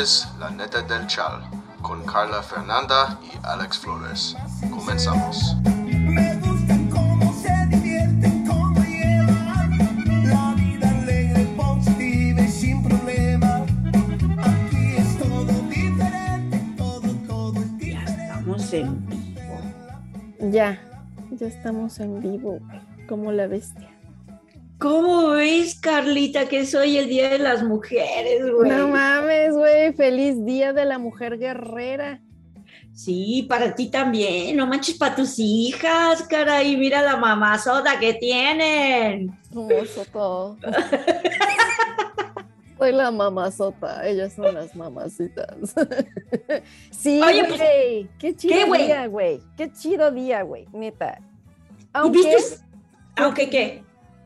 es La Neta del Chal con Carla Fernanda y Alex Flores. Comenzamos. Me gustan cómo se divierten, cómo llevan la vida alegre, positiva y sin problema. Aquí es todo diferente, todo, todo es Ya diferente. estamos en vivo. Ya, ya estamos en vivo, güey, como la bestia. ¿Cómo ves, Carlita, que es hoy el Día de las Mujeres, güey? No mames, güey, feliz día de la mujer guerrera. Sí, para ti también. No manches para tus hijas, caray. Mira la mamazota que tienen. Hermoso todo. Soy la mamazota, ellas son las mamacitas. sí, Oye, pues, güey, qué chido ¿qué, güey? día, güey. Qué chido día, güey, neta. ¿Y viste? Aunque qué.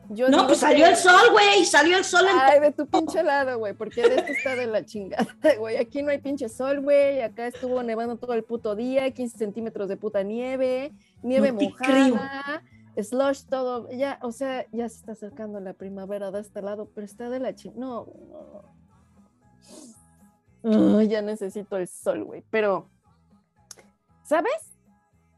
Yo No, pues salió que- el sol, güey. Salió el sol en Ay, de tu pinche lado, güey, porque de esto está de la chingada, güey. Aquí no hay pinche sol, güey. Acá estuvo nevando todo el puto día, 15 centímetros de puta nieve, nieve No mojada, slush, todo. Ya, o sea, ya se está acercando la primavera de este lado, pero está de la chingada. No, güey, no, no. Ay, ya necesito el sol, güey. Pero, ¿sabes?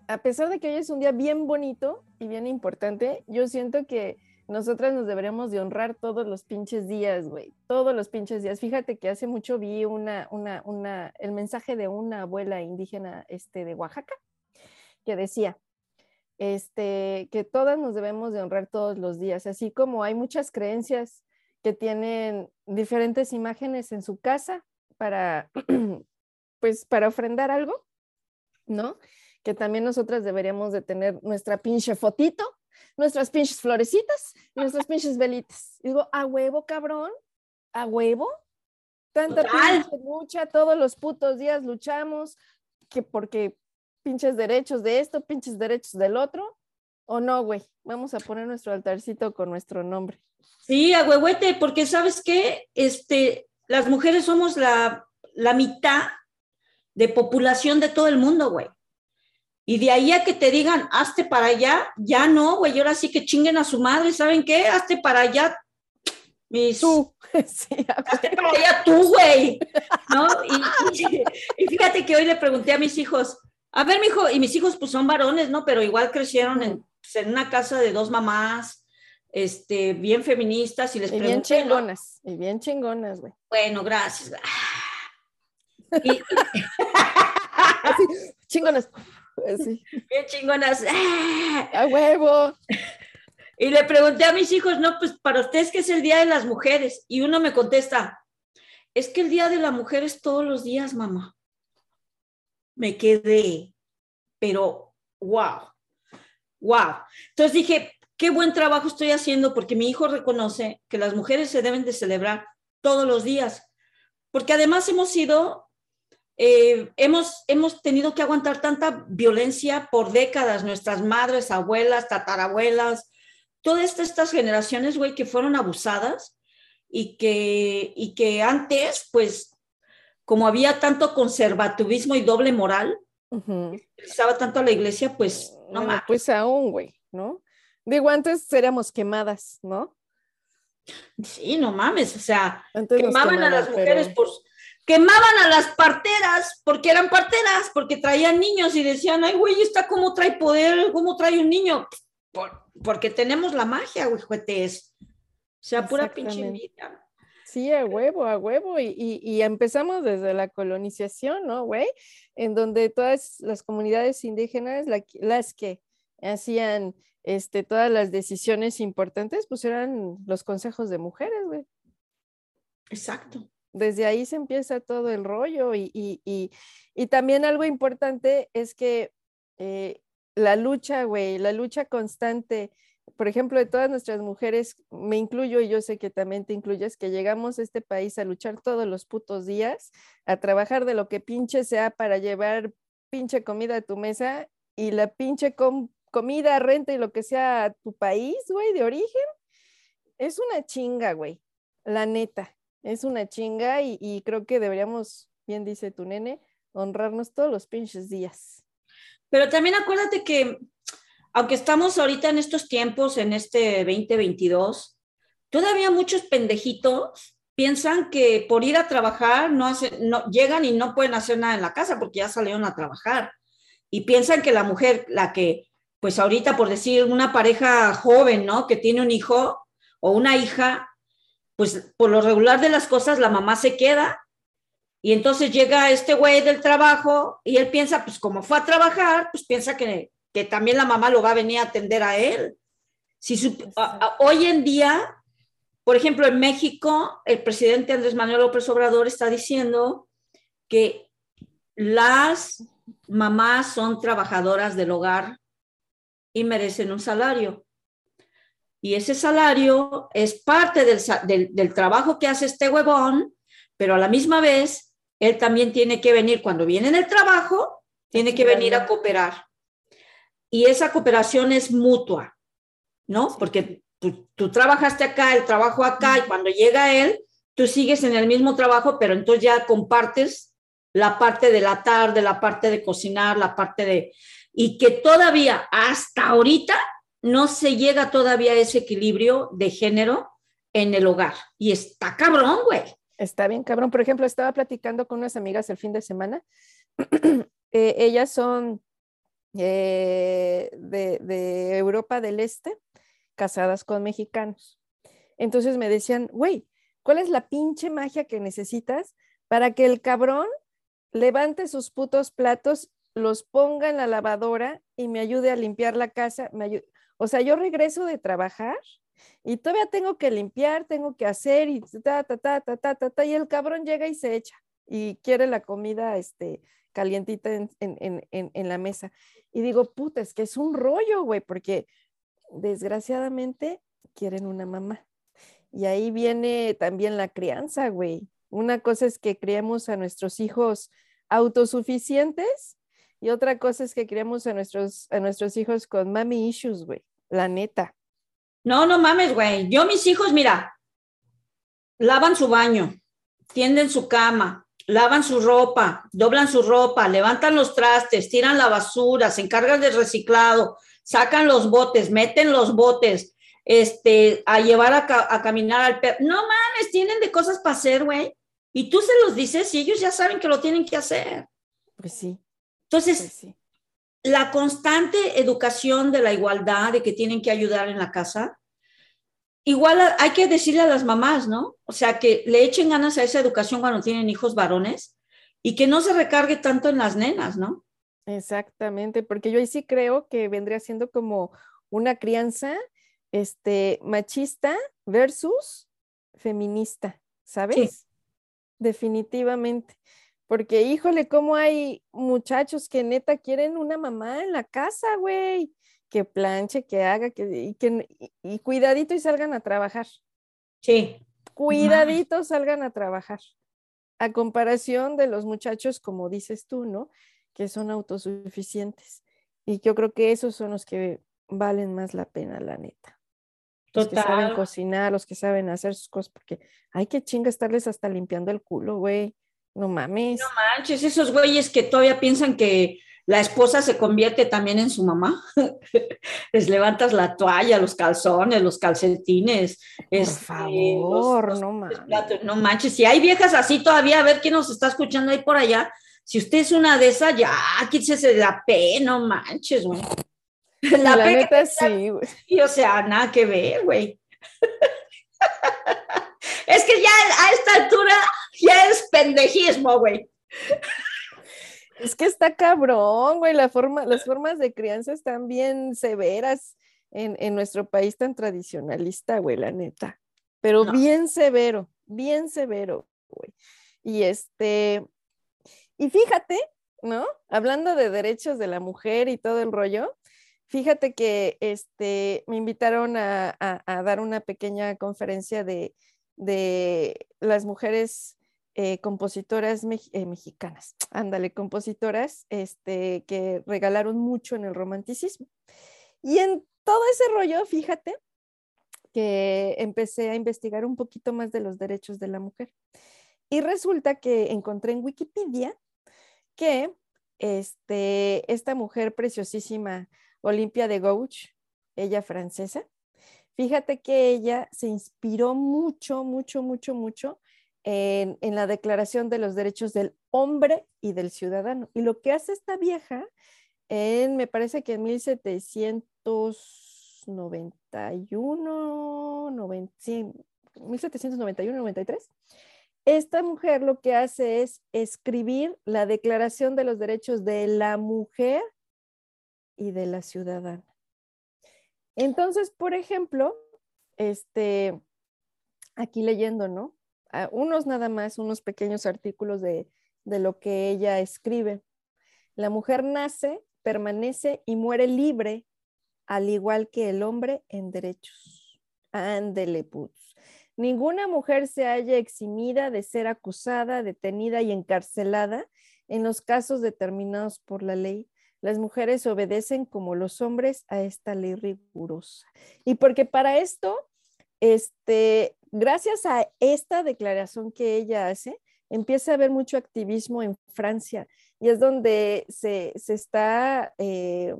A pesar de que hoy es un día bien bonito y bien importante, yo siento que nosotras nos deberíamos de honrar todos los pinches días, güey. Todos los pinches días. Fíjate que hace mucho vi una, una, una, el mensaje de una abuela indígena este, de Oaxaca que decía, este, que todas nos debemos de honrar todos los días, así como hay muchas creencias que tienen diferentes imágenes en su casa para, pues, para ofrendar algo, ¿no? Que también nosotras deberíamos de tener nuestra pinche fotito, nuestras pinches florecitas, nuestras pinches velitas. Digo, a huevo, cabrón, a huevo. Tanta pinche lucha, todos los putos días luchamos, que porque pinches derechos de esto, pinches derechos del otro, o no, güey. Vamos a poner nuestro altarcito con nuestro nombre. Sí, a huehuete, porque sabes qué, este, las mujeres somos la, la mitad de población de todo el mundo, güey. Y de ahí a que te digan, hazte para allá, ya no, güey, ahora sí que chinguen a su madre, ¿saben qué? Hazte para allá, mis... Tú. sí, Hazte para allá tú, güey, ¿no? Y, y- y fíjate que hoy le pregunté a mis hijos, a ver, mijo, y mis hijos pues son varones, ¿no? Pero igual crecieron en, pues, en una casa de dos mamás, este, bien feministas, y les Y bien pregunté, ¿no? chingonas, y bien chingonas, güey. Bueno, gracias. Y- Así, chingonas. Así, bien chingonas. a huevo. Y le pregunté a mis hijos, no, pues para ustedes que es el Día de las Mujeres. Y uno me contesta, es que el Día de la Mujer es todos los días, mamá. Me quedé, pero wow, wow. Entonces dije, qué buen trabajo estoy haciendo porque mi hijo reconoce que las mujeres se deben de celebrar todos los días. Porque además hemos sido, eh, hemos, hemos tenido que aguantar tanta violencia por décadas, nuestras madres, abuelas, tatarabuelas, todas estas generaciones, güey, que fueron abusadas y que, y que antes, pues, como había tanto conservativismo y doble moral, utilizaba tanto a la iglesia, pues, no Bueno, mames. pues aún, güey, ¿no? Digo, antes seríamos quemadas, ¿no? Sí, no mames, o sea, Antes quemaban a las mujeres pero- por quemaban a las parteras porque eran parteras, porque traían niños y decían, ay, güey, ¿está cómo trae poder? ¿Cómo trae un niño? Por- porque tenemos la magia, güey, juetes. O sea, pura pinche envidia. Sí, a huevo, a huevo. Y, y- y empezamos desde la colonización, ¿no, güey? En donde todas las comunidades indígenas, la las que hacían este, todas las decisiones importantes, pues eran los consejos de mujeres, güey. Exacto. Desde ahí se empieza todo el rollo. Y, y- y- y también algo importante es que eh, la lucha, güey, la lucha constante, por ejemplo, de todas nuestras mujeres, me incluyo y yo sé que también te incluyes, que llegamos a este país a luchar todos los putos días, a trabajar de lo que pinche sea para llevar pinche comida a tu mesa y la pinche com- comida, renta y lo que sea a tu país, güey, de origen, es una chinga, güey, la neta, es una chinga y, creo que deberíamos, bien dice tu nene, honrarnos todos los pinches días. Pero también acuérdate que, aunque estamos ahorita en estos tiempos, en este 2022, todavía muchos pendejitos piensan que por ir a trabajar no, hacen, no llegan y no pueden hacer nada en la casa porque ya salieron a trabajar. Y piensan que la mujer, la que, pues ahorita por decir una pareja joven, ¿no? Que tiene un hijo o una hija, pues por lo regular de las cosas la mamá se queda y entonces llega este güey del trabajo y él piensa, pues como fue a trabajar, pues piensa que, que también la mamá lo va a venir a atender a él. Si su- a- a- hoy en día, por ejemplo, en México, el presidente Andrés Manuel López Obrador está diciendo que las mamás son trabajadoras del hogar y merecen un salario. Y ese salario es parte del, del trabajo que hace este huevón, pero a la misma vez, él también tiene que venir, cuando viene en el trabajo, tiene que venir a cooperar. Y esa cooperación es mutua, ¿no? Porque tú, tú trabajaste acá, el trabajo acá, y cuando llega él, tú sigues en el mismo trabajo, pero entonces ya compartes la parte de la tarde, la parte de cocinar, la parte de... Y que todavía, hasta ahorita, no se llega todavía a ese equilibrio de género en el hogar. Y está cabrón, güey. Está bien, cabrón. Por ejemplo, estaba platicando con unas amigas el fin de semana. Eh, ellas son eh, de, Europa del Este, casadas con mexicanos. Entonces me decían, güey, ¿cuál es la pinche magia que necesitas para que el cabrón levante sus putos platos, los ponga en la lavadora y me ayude a limpiar la casa? O sea, yo regreso de trabajar y todavía tengo que limpiar, tengo que hacer y ta, ta, ta, ta, ta, ta, ta, y el cabrón llega y se echa y quiere la comida este, calientita en, en, en, en, la mesa. Y digo, puta, es que es un rollo, güey, porque desgraciadamente quieren una mamá. Y ahí viene también la crianza, güey. Una cosa es que criemos a nuestros hijos autosuficientes y otra cosa es que criemos a nuestros, a nuestros hijos con mami issues, güey. La neta. No, no mames, güey. Yo mis hijos, mira, lavan su baño, tienden su cama, lavan su ropa, doblan su ropa, levantan los trastes, tiran la basura, se encargan del reciclado, sacan los botes, meten los botes, este, a llevar a, ca- a caminar al perro. No mames, tienen de cosas para hacer, güey. Y tú se los dices y ellos ya saben que lo tienen que hacer. Pues sí, Entonces, pues sí. La constante educación de la igualdad, de que tienen que ayudar en la casa, igual hay que decirle a las mamás, ¿no? O sea, que le echen ganas a esa educación cuando tienen hijos varones y que no se recargue tanto en las nenas, ¿no? Exactamente, porque yo ahí sí creo que vendría siendo como una crianza este, machista versus feminista, ¿sabes? Definitivamente. Porque, híjole, cómo hay muchachos que neta quieren una mamá en la casa, güey, que planche, que haga, que, y, que, y, y cuidadito y salgan a trabajar. Sí. Cuidadito salgan a trabajar. A comparación de los muchachos, como dices tú, ¿no? Que son autosuficientes. Y yo creo que esos son los que valen más la pena, la neta. Los que saben cocinar, los que saben hacer sus cosas, porque hay que chinga estarles hasta limpiando el culo, güey. No mames. No manches, esos güeyes que todavía piensan que la esposa se convierte también en su mamá. Les levantas la toalla, los calzones, los calcetines. Por este, favor, los- no platos. No manches, si hay viejas así todavía, a ver quién nos está escuchando ahí por allá. Si usted es una de esas, ya, quítese de la P, no manches, güey. Y La, la P, neta sí, güey. sí, o sea, nada que ver, güey. es que ya a esta altura ya es pendejismo, güey. Es que está cabrón, güey. La forma, las formas de crianza están bien severas en, en nuestro país tan tradicionalista, güey, la neta. Pero No. bien severo, bien severo, güey. Y este, y fíjate, ¿no? Hablando de derechos de la mujer y todo el rollo, fíjate que este, me invitaron a, a- a dar una pequeña conferencia de, de las mujeres eh, compositoras eh, mexicanas, ándale, compositoras este, que regalaron mucho en el romanticismo. Y en todo ese rollo, fíjate que empecé a investigar un poquito más de los derechos de la mujer. Y resulta que encontré en Wikipedia que este, esta mujer preciosísima, Olimpia de Gouges, ella francesa, fíjate que ella se inspiró mucho, mucho, mucho, mucho en, la Declaración de los Derechos del Hombre y del Ciudadano. Y lo que hace esta vieja, en, me parece que en 1791, 90, sí, 1791, 93, esta mujer lo que hace es escribir la Declaración de los Derechos de la Mujer y de la Ciudadana. Entonces, por ejemplo, este, aquí leyendo, ¿no? Ah, unos nada más, unos pequeños artículos de, de lo que ella escribe. La mujer nace, permanece y muere libre, al igual que el hombre en derechos. Ándele, putz. Ninguna mujer se halla eximida de ser acusada, detenida y encarcelada en los casos determinados por la ley. Las mujeres obedecen como los hombres a esta ley rigurosa. Y porque para esto, este, gracias a esta declaración que ella hace, empieza a haber mucho activismo en Francia y es donde se, se está, eh,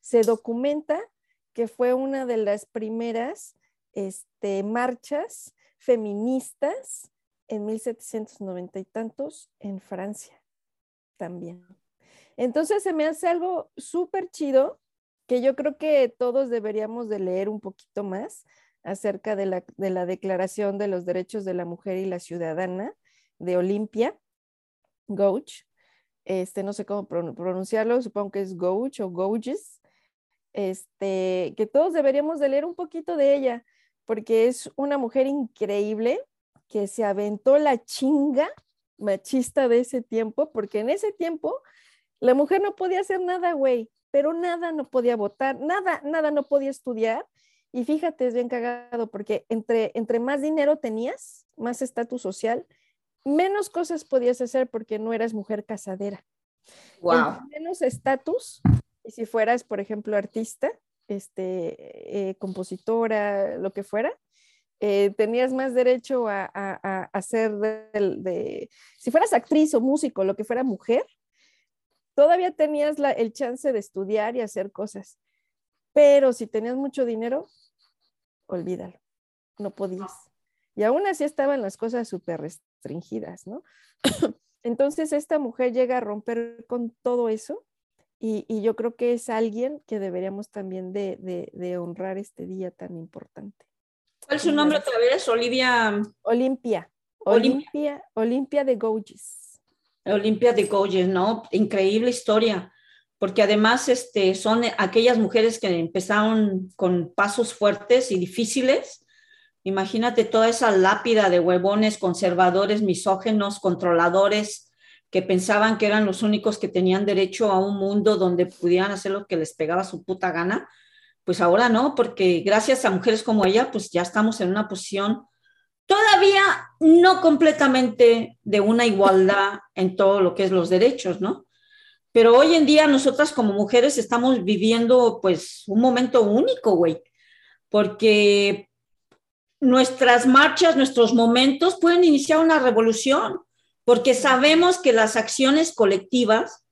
se documenta que fue una de las primeras este, marchas feministas en 1790 y tantos en Francia también. Entonces se me hace algo súper chido que yo creo que todos deberíamos de leer un poquito más acerca de la, de la Declaración de los Derechos de la Mujer y la Ciudadana de Olimpia, Gouch. Este, no sé cómo pron- pronunciarlo, supongo que es Gouch o Gouges. Este, que todos deberíamos de leer un poquito de ella, porque es una mujer increíble que se aventó la chinga machista de ese tiempo, porque en ese tiempo la mujer no podía hacer nada, güey, pero nada no podía votar, nada, nada no podía estudiar. Y fíjate, es bien cagado, porque entre, entre más dinero tenías, más estatus social, menos cosas podías hacer porque no eras mujer casadera. Wow. Entre menos estatus, y si fueras, por ejemplo, artista, este, eh, compositora, lo que fuera, eh, tenías más derecho a, a, ser de, de, si fueras actriz o músico, lo que fuera mujer, todavía tenías la, el chance de estudiar y hacer cosas. Pero si tenías mucho dinero, olvídalo, no podías. Y aún así estaban las cosas súper restringidas, ¿no? Entonces esta mujer llega a romper con todo eso y, y, yo creo que es alguien que deberíamos también de, de, de honrar este día tan importante. ¿Cuál es su nombre otra vez? Olivia. Olimpia. Olimpia, Olimpia de Gouges. Olimpia de Gouges, ¿no? Increíble historia, porque además este, son aquellas mujeres que empezaron con pasos fuertes y difíciles. Imagínate toda esa lápida de huevones conservadores, misógenos, controladores, que pensaban que eran los únicos que tenían derecho a un mundo donde pudieran hacer lo que les pegaba su puta gana. Pues ahora no, porque gracias a mujeres como ella, pues ya estamos en una posición todavía no completamente de una igualdad en todo lo que es los derechos, ¿no? Pero hoy en día nosotras como mujeres estamos viviendo pues un momento único, güey, porque nuestras marchas, nuestros momentos pueden iniciar una revolución, porque sabemos que las acciones colectivas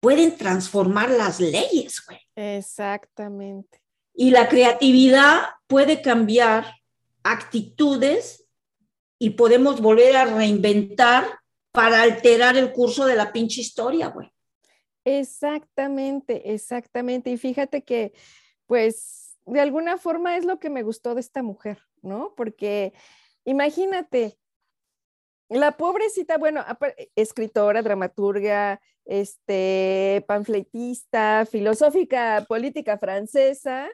pueden transformar las leyes, güey. Exactamente. Y la creatividad puede cambiar actitudes y podemos volver a reinventar para alterar el curso de la pinche historia, güey. Exactamente, exactamente. Y fíjate que, pues, de alguna forma es lo que me gustó de esta mujer, ¿no? Porque imagínate, la pobrecita, bueno, escritora, dramaturga, este, panfletista, filosófica política francesa,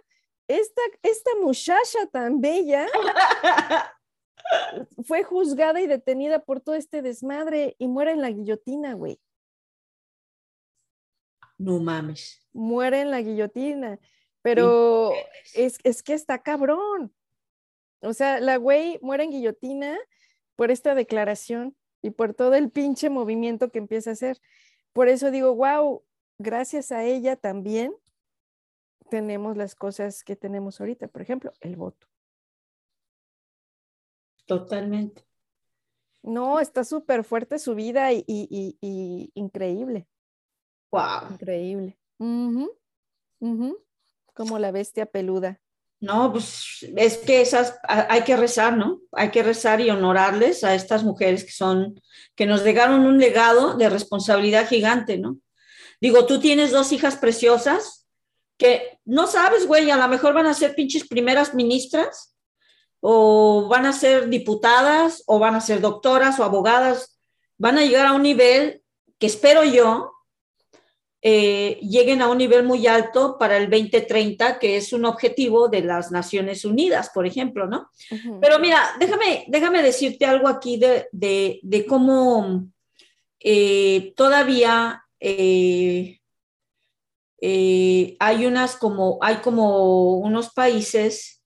esta, esta muchacha tan bella fue juzgada y detenida por todo este desmadre y muere en la guillotina, güey. No mames. Muere en la guillotina, pero es, es que está cabrón. O sea, la güey muere en guillotina por esta declaración y por todo el pinche movimiento que empieza a hacer. Por eso digo, wow, gracias a ella también tenemos las cosas que tenemos ahorita, por ejemplo, el voto. Totalmente. No, está súper fuerte su vida y, y, y, y, increíble. Wow. Increíble. Uh -huh. Uh -huh. Como la bestia peluda. No, pues es que esas hay que rezar, ¿no? Hay que rezar y honorarles a estas mujeres que son, que nos dejaron un legado de responsabilidad gigante, ¿no? Digo, tú tienes dos hijas preciosas que no sabes, güey, a lo mejor van a ser pinches primeras ministras o van a ser diputadas o van a ser doctoras o abogadas, van a llegar a un nivel que espero yo eh, lleguen a un nivel muy alto para el 2030, que es un objetivo de las Naciones Unidas, por ejemplo, ¿no? Pero mira, déjame, déjame decirte algo aquí de, de, de cómo eh, todavía eh, eh, hay unas como, hay como unos países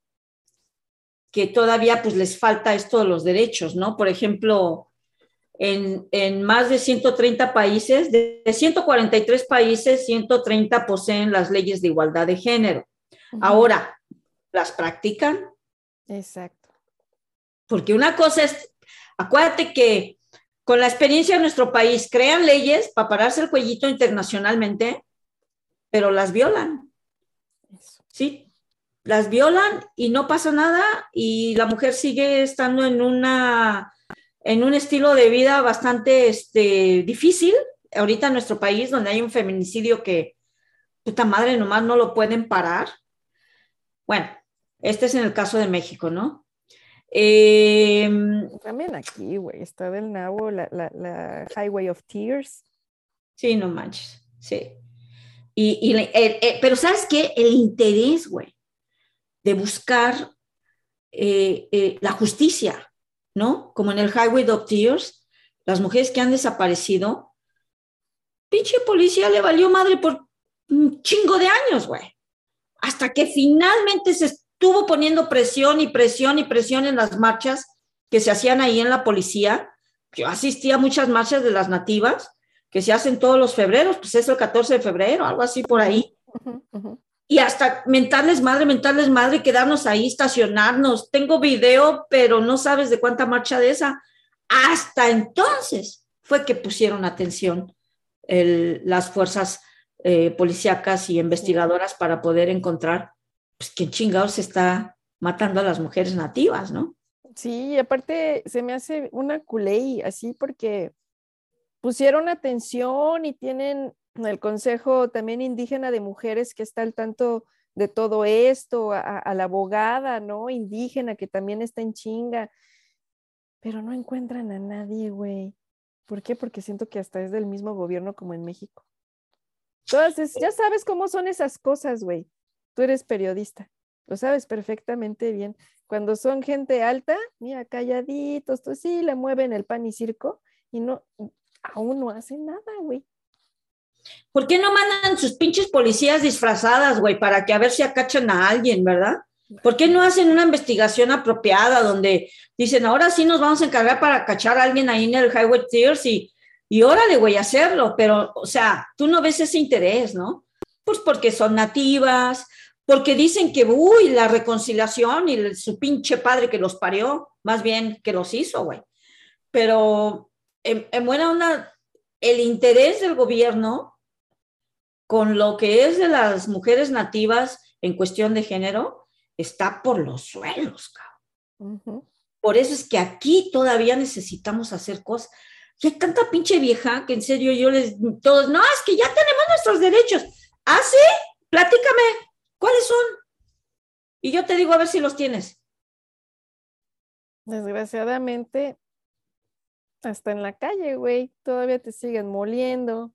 que todavía pues les falta esto de los derechos, ¿no? Por ejemplo, en, en más de 130 países, de, de 143 países, 130 poseen las leyes de igualdad de género. Ahora, ¿las practican? Exacto. Porque una cosa es, acuérdate que con la experiencia de nuestro país crean leyes para pararse el cuellito internacionalmente, pero las violan, Eso. ¿sí? Las violan y no pasa nada y la mujer sigue estando en una en un estilo de vida bastante este, difícil ahorita en nuestro país donde hay un feminicidio que puta madre nomás no lo pueden parar. Bueno, este es en el caso de México, ¿no? Eh, También aquí, güey, está del nabo la, la, la Highway of Tears. Sí, no manches, sí. Pero ¿sabes qué? El interés, güey, de buscar eh, eh, la justicia, ¿no? Como en el Highway of Tears, las mujeres que han desaparecido, pinche policía le valió madre por un chingo de años, güey. Hasta que finalmente se estuvo poniendo presión y presión y presión en las marchas que se hacían ahí en la policía. Yo asistí a muchas marchas de las nativas que se hacen todos los febreros, pues es el 14 de febrero, algo así por ahí. Y hasta mentarles madre, mentarles madre, quedarnos ahí, estacionarnos. Tengo video, pero no sabes de cuánta marcha de esa. Hasta entonces fue que pusieron atención el- las fuerzas eh, policíacas y investigadoras para poder encontrar pues, quién chingados está matando a las mujeres nativas, ¿no? Sí, aparte se me hace una culey así porque pusieron atención y tienen el Consejo también indígena de mujeres que está al tanto de todo esto, a, la abogada, ¿no? Indígena que también está en chinga, pero no encuentran a nadie, güey. ¿Por qué? Porque siento que hasta es del mismo gobierno como en México. Entonces, ya sabes cómo son esas cosas, güey. Tú eres periodista, lo sabes perfectamente bien. Cuando son gente alta, mira, calladitos, tú sí le mueven el pan y circo y no, aún no hacen nada, güey. ¿Por qué no mandan sus pinches policías disfrazadas, güey, para que a ver si acachan a alguien, verdad? ¿Por qué no hacen una investigación apropiada donde dicen, ahora sí nos vamos a encargar para cachar a alguien ahí en el Highway Tears y, y órale, güey, hacerlo? Pero, o sea, tú no ves ese interés, ¿no? Pues porque son nativas, porque dicen que, uy, la reconciliación y su pinche padre que los parió, más bien que los hizo, güey. Pero, en, en buena onda, el interés del gobierno con lo que es de las mujeres nativas en cuestión de género está por los suelos, cabrón. Por eso es que aquí todavía necesitamos hacer cosas. Y hay tanta pinche vieja que en serio yo les, todos, no, es que ya tenemos nuestros derechos. ¿Ah, sí? Platícame, ¿cuáles son? Y yo te digo a ver si los tienes. Desgraciadamente, hasta en la calle, güey, todavía te siguen moliendo.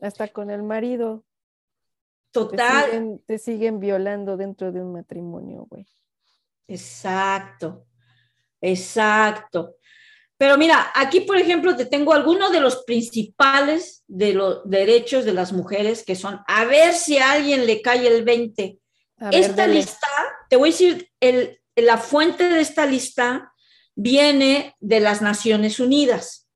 Hasta con el marido. Te Total. siguen, te siguen violando dentro de un matrimonio, güey. Exacto, exacto. Pero mira, aquí, por ejemplo, te tengo algunos de los principales de los derechos de las mujeres que son, a ver si a alguien le cae el 20. A ver, Esta lista, te voy a decir, el, la fuente de esta lista viene de las Naciones Unidas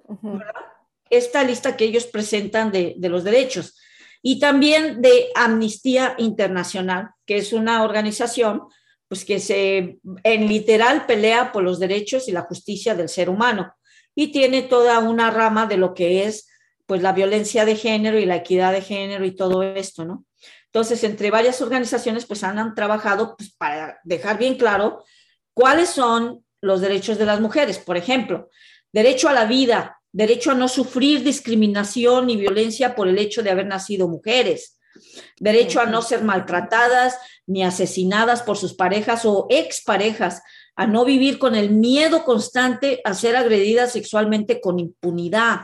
esta lista que ellos presentan de, de los derechos. Y también de Amnistía Internacional, que es una organización pues que se en literal pelea por los derechos y la justicia del ser humano. Y tiene toda una rama de lo que es pues la violencia de género y la equidad de género y todo esto, ¿no? Entonces, entre varias organizaciones, pues han, han trabajado pues, para dejar bien claro cuáles son los derechos de las mujeres. Por ejemplo, derecho a la vida, derecho a no sufrir discriminación ni violencia por el hecho de haber nacido mujeres, derecho a no ser maltratadas ni asesinadas por sus parejas o exparejas, a no vivir con el miedo constante a ser agredidas sexualmente con impunidad,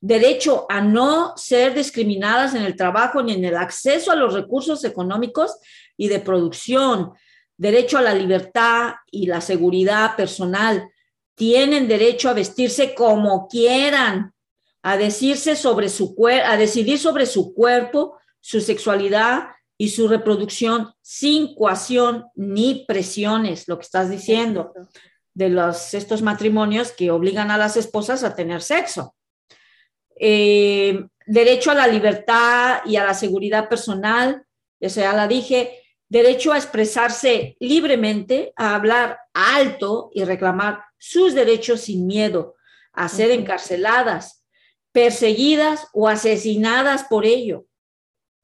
derecho a no ser discriminadas en el trabajo ni en el acceso a los recursos económicos y de producción, derecho a la libertad y la seguridad personal, tienen derecho a vestirse como quieran, a decirse sobre su a decidir sobre su cuerpo, su sexualidad y su reproducción sin coacción ni presiones, lo que estás diciendo de los, estos matrimonios que obligan a las esposas a tener sexo. Eh, derecho a la libertad y a la seguridad personal, eso ya la dije, derecho a expresarse libremente, a hablar alto y reclamar sus derechos sin miedo, a ser encarceladas, perseguidas o asesinadas por ello.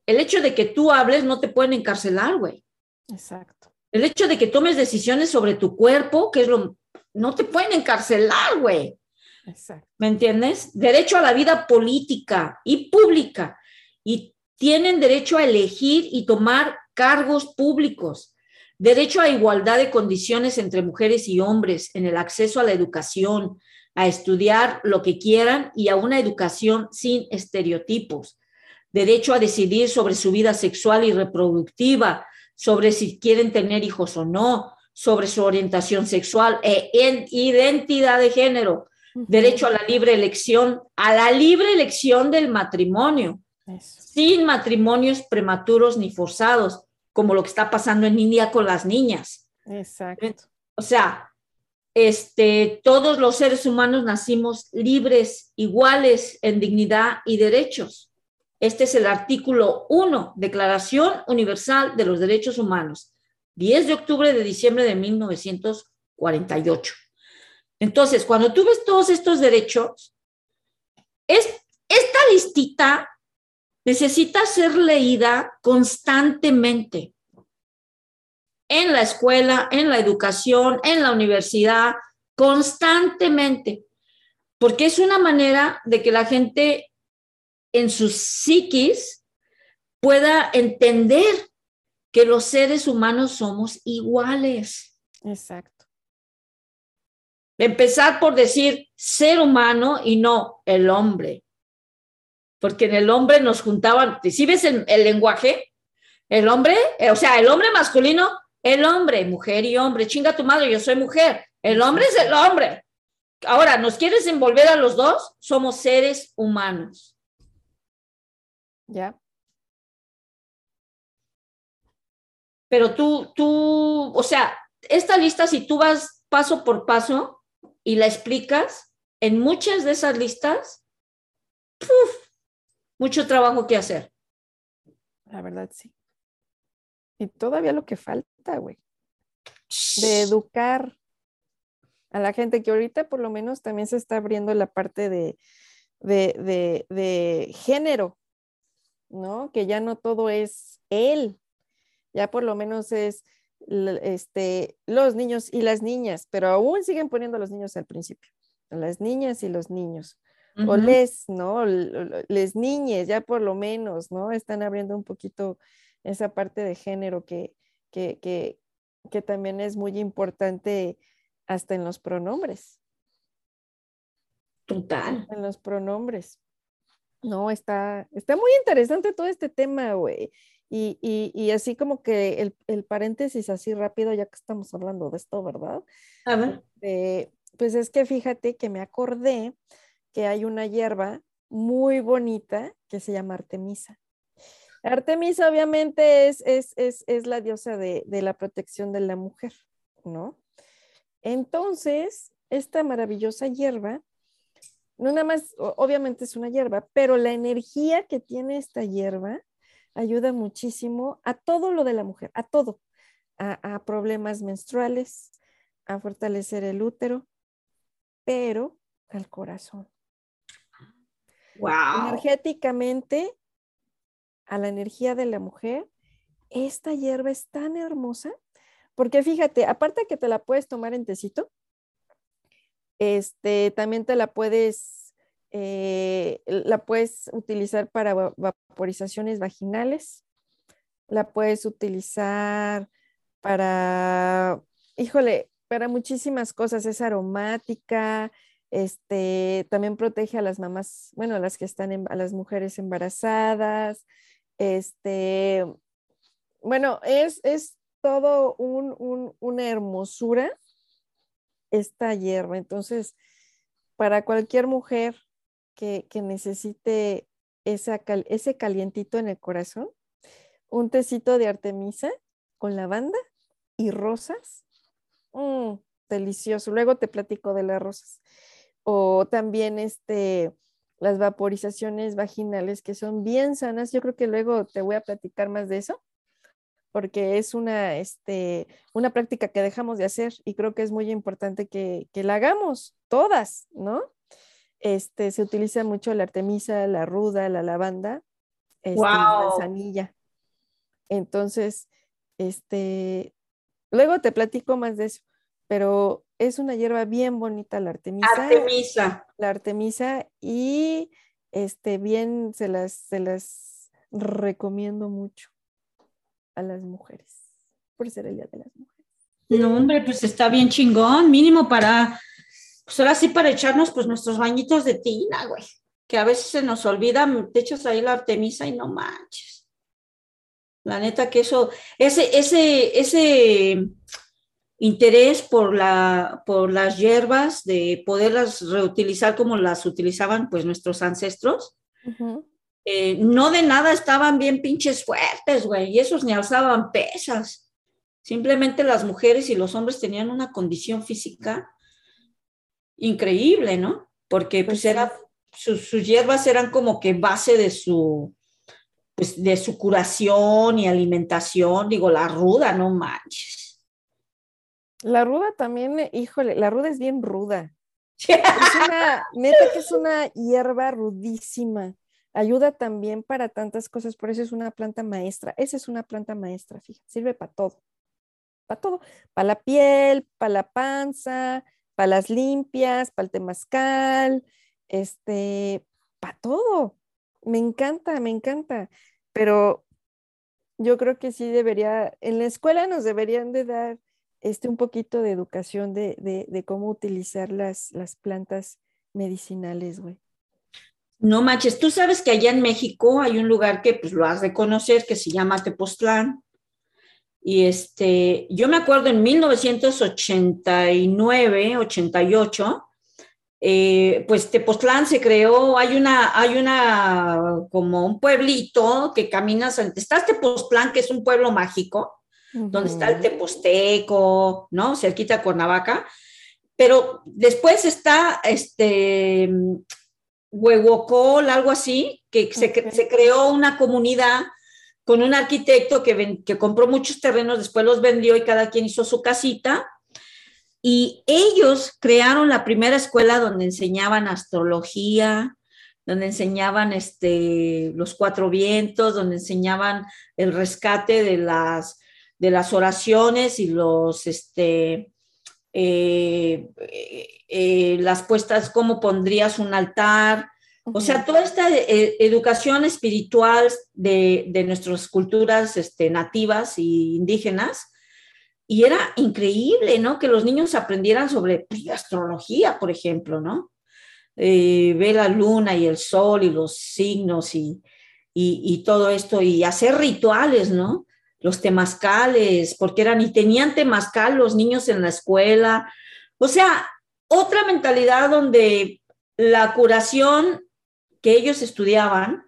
El hecho de que tú hables no te pueden encarcelar, güey. Exacto. El hecho de que tomes decisiones sobre tu cuerpo, que es lo, no te pueden encarcelar, güey. Exacto. ¿Me entiendes? Derecho a la vida política y pública. Y tienen derecho a elegir y tomar cargos públicos. Derecho a igualdad de condiciones entre mujeres y hombres en el acceso a la educación, a estudiar lo que quieran y a una educación sin estereotipos. Derecho a decidir sobre su vida sexual y reproductiva, sobre si quieren tener hijos o no, sobre su orientación sexual e identidad de género. Derecho a la libre elección, a la libre elección del matrimonio, Eso. sin matrimonios prematuros ni forzados, como lo que está pasando en India con las niñas. Exacto. O sea, este, todos los seres humanos nacimos libres, iguales en dignidad y derechos. Este es el artículo 1, Declaración Universal de los Derechos Humanos, 10 de octubre de diciembre de 1948. Entonces, cuando tú ves todos estos derechos, es, esta listita necesita ser leída constantemente en la escuela, en la educación, en la universidad, constantemente, porque es una manera de que la gente en sus psiquis pueda entender que los seres humanos somos iguales. Exacto. Empezar por decir ser humano y no el hombre. Porque en el hombre nos juntaban, si ves el, el lenguaje, el hombre, eh, o sea, el hombre masculino, el hombre, mujer y hombre, chinga tu madre, yo soy mujer, el hombre es el hombre. Ahora, ¿nos quieres envolver a los dos? Somos seres humanos. Ya. Pero tú, tú, o sea, esta lista, si tú vas paso por paso y la explicas, en muchas de esas listas, ¡puf! Mucho trabajo que hacer. La verdad, sí. Y todavía lo que falta, güey. De educar a la gente que ahorita por lo menos también se está abriendo la parte de, de, de, de género, ¿no? Que ya no todo es él, ya por lo menos es este, los niños y las niñas, pero aún siguen poniendo a los niños al principio, a las niñas y los niños. O les, ¿no? Les niñes, ya por lo menos, ¿no? Están abriendo un poquito esa parte de género que, que, que, que también es muy importante hasta en los pronombres, Total. en los pronombres. No, está, está muy interesante todo este tema, güey. Y, y, y así como que el, el paréntesis así rápido, ya que estamos hablando de esto, ¿verdad? A ver. Eh, pues es que fíjate que me acordé que hay una hierba muy bonita que se llama Artemisa. Artemisa obviamente es, es, es, es la diosa de, de la protección de la mujer, ¿no? Entonces, esta maravillosa hierba, no nada más, obviamente es una hierba, pero la energía que tiene esta hierba ayuda muchísimo a todo lo de la mujer, a todo, a, a problemas menstruales, a fortalecer el útero, pero al corazón. Wow. Energéticamente, a la energía de la mujer esta hierba es tan hermosa, porque fíjate, aparte que te la puedes tomar en tecito, este, también te la puedes, eh, la puedes utilizar para va- vaporizaciones vaginales, la puedes utilizar para, híjole, para muchísimas cosas, es aromática, este, también protege a las mamás, bueno, a las que están, en- a las mujeres embarazadas, este, bueno, es, es todo un, un- una hermosura esta hierba. Entonces, para cualquier mujer que, necesite esa ese calientito en el corazón, un tecito de artemisa con lavanda y rosas, mm, delicioso. Luego te platico de las rosas. O también este, las vaporizaciones vaginales que son bien sanas. Yo creo que luego te voy a platicar más de eso porque es una, este, una práctica que dejamos de hacer y creo que es muy importante que, que la hagamos todas, ¿no? Este, se utiliza mucho la artemisa, la ruda, la lavanda, este, la manzanilla. Entonces, este, luego te platico más de eso, pero es una hierba bien bonita la artemisa Artemisa. la Artemisa y este bien se las, se las recomiendo mucho a las mujeres por ser el Día de las Mujeres. No, hombre, pues está bien chingón, mínimo para, pues ahora sí para echarnos pues nuestros bañitos de tina, güey, que a veces se nos olvida, te echas ahí la artemisa y no manches. La neta que eso, ese, ese, ese interés por la, por las hierbas, de poderlas reutilizar como las utilizaban pues nuestros ancestros, eh, no de nada estaban bien pinches fuertes, güey, y esos ni alzaban pesas. Simplemente las mujeres y los hombres tenían una condición física increíble, ¿no? Porque pues, Pues era, sus, sus hierbas eran como que base de su, pues, de su curación y alimentación. Digo, la ruda, no manches. La ruda también, eh, híjole, la ruda es bien ruda. Es una, neta que es una hierba rudísima. Ayuda también para tantas cosas, por eso es una planta maestra. Esa es una planta maestra, fíjate, sirve para todo. Para todo. Para la piel, para la panza, para las limpias, para el temazcal, este, para todo. Me encanta, me encanta. Pero yo creo que sí debería, en la escuela nos deberían de dar este, un poquito de educación de, de, cómo utilizar las, las plantas medicinales, güey. No manches, tú sabes que allá en México hay un lugar que pues lo has de conocer que se llama Tepoztlán. Y este, yo me acuerdo en 1989, 88, eh, pues Tepoztlán se creó, hay una, hay una, como un pueblito que caminas, ante- está Tepoztlán, que es un pueblo mágico, donde está el. Teposteco, ¿no? Cerquita de Cuernavaca. Pero después está este Huehuocol, algo así, que se, creó una comunidad con un arquitecto que, ven- que compró muchos terrenos, después los vendió y cada quien hizo su casita. Y ellos crearon la primera escuela donde enseñaban astrología, donde enseñaban este, los cuatro vientos, donde enseñaban el rescate de las, de las oraciones y los, este, eh, eh, las puestas, cómo pondrías un altar. O sea, toda esta eh, educación espiritual de, de nuestras culturas este, nativas e indígenas, y era increíble, ¿no? Que los niños aprendieran sobre astrología, por ejemplo, ¿no? Eh, ver la luna y el sol y los signos y, y, y todo esto, y hacer rituales, ¿no? Los temazcales, porque eran, y tenían temazcal los niños en la escuela. O sea, otra mentalidad donde la curación que ellos estudiaban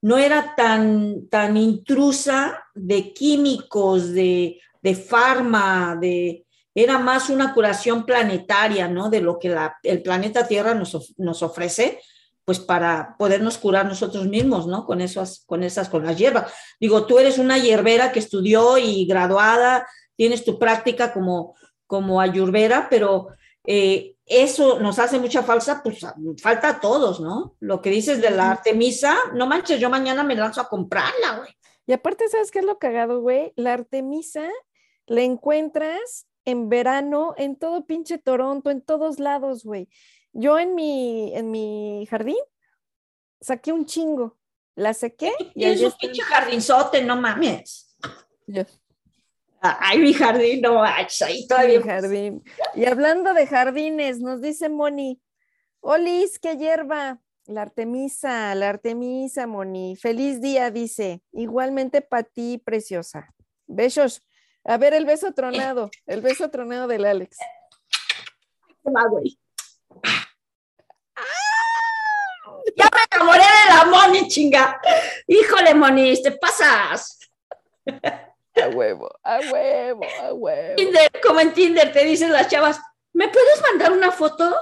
no era tan, tan intrusa de químicos, de, de farma, de, era más una curación planetaria, ¿no? De lo que el planeta Tierra nos, nos ofrece, pues para podernos curar nosotros mismos, ¿no? Con esas, con esas, con las hierbas. Digo, tú eres una hierbera que estudió y graduada, tienes tu práctica como, como ayurvera, pero eh, eso nos hace mucha falta, pues falta a todos, ¿no? Lo que dices de la Artemisa, no manches, yo mañana me lanzo a comprarla, güey. Y aparte, ¿sabes qué es lo cagado, güey? La Artemisa la encuentras en verano en todo pinche Toronto, en todos lados, güey. Yo en mi, en mi jardín saqué un chingo. La sequé y Tienes allí un pinche jardinzote, no mames. Yo, Ay, mi jardín, no manches, ahí mi todavía. jardín. Y hablando de jardines, nos dice Moni, Olis, qué hierba. La Artemisa, la Artemisa, Moni. Feliz día, dice. Igualmente para ti, preciosa. Besos. A ver, el beso tronado, el beso tronado del Alex. va, güey. Ya me enamoré de la Moni, chinga. Híjole, Moni, te pasas. A huevo, a huevo, a huevo. Tinder, como en Tinder te dicen las chavas, ¿me puedes mandar una foto?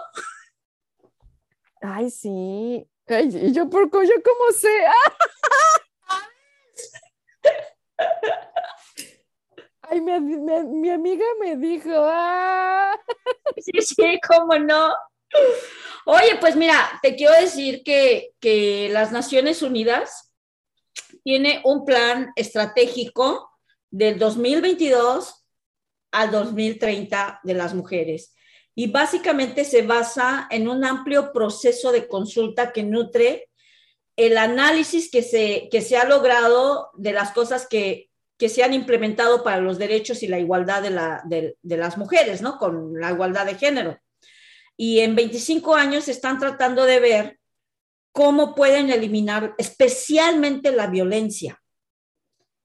Ay, sí. Ay, y yo por yo cómo sé. Ay, mi, mi- mi amiga me dijo, ah. Sí, sí, cómo no. Oye, pues mira, te quiero decir que, que las Naciones Unidas tiene un plan estratégico del 2022 al 2030 de las mujeres. Y básicamente se basa en un amplio proceso de consulta que nutre el análisis que se, que se ha logrado de las cosas que, que se han implementado para los derechos y la igualdad de, la, de, de las mujeres, ¿no? Con la igualdad de género. Y en 25 años están tratando de ver cómo pueden eliminar especialmente la violencia.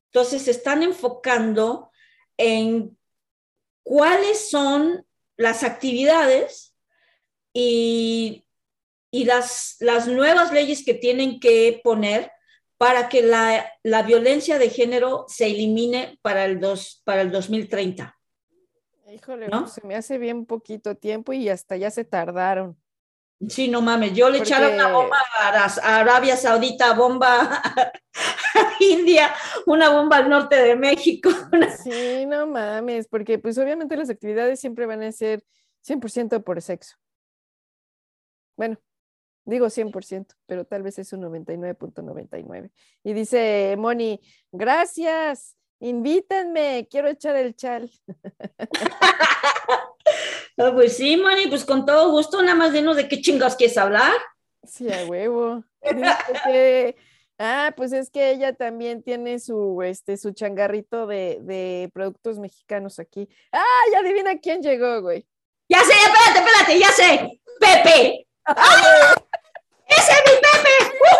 Entonces, se están enfocando en cuáles son las actividades y, y las, las, nuevas leyes que tienen que poner para que la, la violencia de género se elimine para el, dos, para el 2030. Híjole, ¿No? pues se me hace bien poquito tiempo y hasta ya se tardaron. Sí, no mames, yo le Porque... echaron una bomba a, Arabia Saudita, bomba a India, una bomba al norte de México. Sí, no mames, porque pues obviamente las actividades siempre van a ser 100% por sexo. Bueno, digo 100%, pero tal vez es un 99.99. .99. Y dice Moni, gracias, invítenme, quiero echar el chal. Oh, pues sí, Moni, pues con todo gusto, nada más dinos de qué chingados quieres hablar. Sí, a huevo. que, ah, pues es que ella también tiene su, este, su changarrito de, de productos mexicanos aquí. Ah, ya adivina quién llegó, güey. Ya sé, espérate, espérate, ya sé. Pepe. ¡Ah! ¡Ese es mi Pepe! ¡Uh,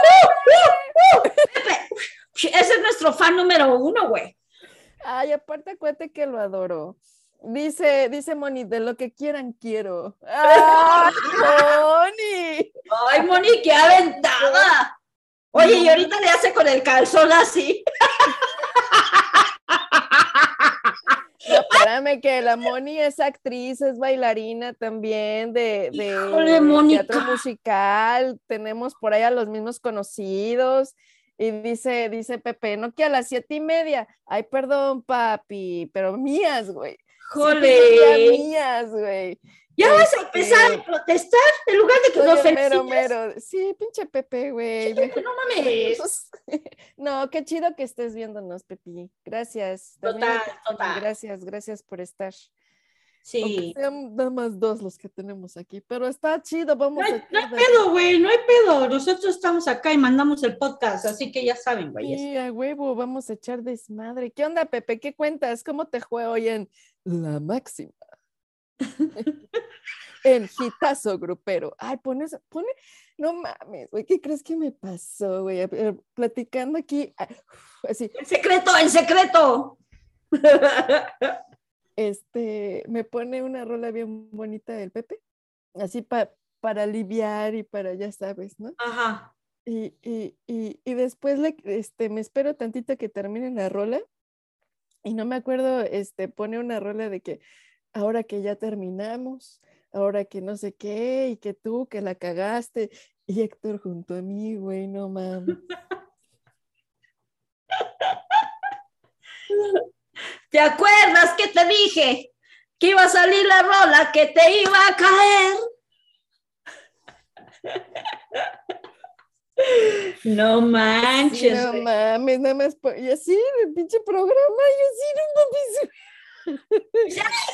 uh, uh, Pepe! Ese es nuestro fan número uno, güey. Ay, aparte acuérdate que lo adoro. Dice, dice Moni, de lo que quieran quiero. ¡Ay, Moni! ¡Ay, Moni, qué aventada! Oye, y ahorita le hace con el calzón así. No, espérame, que la Moni es actriz, es bailarina también de, de Híjole, teatro musical. Tenemos por ahí a los mismos conocidos. Y dice, dice Pepe, no que a las siete y media. Ay, perdón, papi, pero mías, güey. Jole. mías, güey. Ya vas a empezar a protestar en lugar de que nos mero, mero. Sí, pinche Pepe, güey. No mames. No, qué chido que estés viéndonos, Pepi. Gracias. Total, total. Gracias, gracias por estar. Sí. Sean nada más dos los que tenemos aquí, pero está chido, vamos no hay, a... No hay pedo, güey, no hay pedo. Nosotros estamos acá y mandamos el podcast, así que ya saben, güey. Sí, a huevo, vamos a echar desmadre. ¿Qué onda, Pepe? ¿Qué cuentas? ¿Cómo te fue hoy en La Máxima? en Gitazo Grupero. Ay, pones, pone, no mames, güey, ¿qué crees que me pasó, güey? Platicando aquí, así. En secreto, en secreto. este, me pone una rola bien bonita del Pepe, así pa, para aliviar y para, ya sabes, ¿no? Ajá. Y, y, y, y después le, este, me espero tantito que termine la rola y no me acuerdo, este, pone una rola de que ahora que ya terminamos, ahora que no sé qué, y que tú, que la cagaste, y Héctor junto a mí, güey, no mames. ¿Te acuerdas que te dije que iba a salir la rola, que te iba a caer? No manches. no mames, nada más. Y así, el pinche programa, y así, no mames.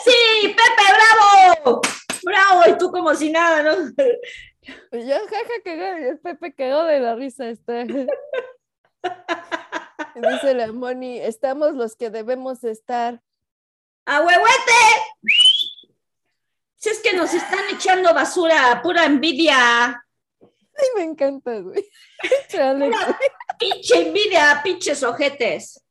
Sí, Pepe, bravo. Bravo, y tú como si nada, ¿no? Ya, jaja. Y el Pepe cagó de la risa. Está. Dice la Moni, estamos los que debemos estar. ¡A huehuete! Si es que nos están echando basura, pura envidia. Ay, me encanta, güey. Chale, güey. Pinche envidia, pinches ojetes.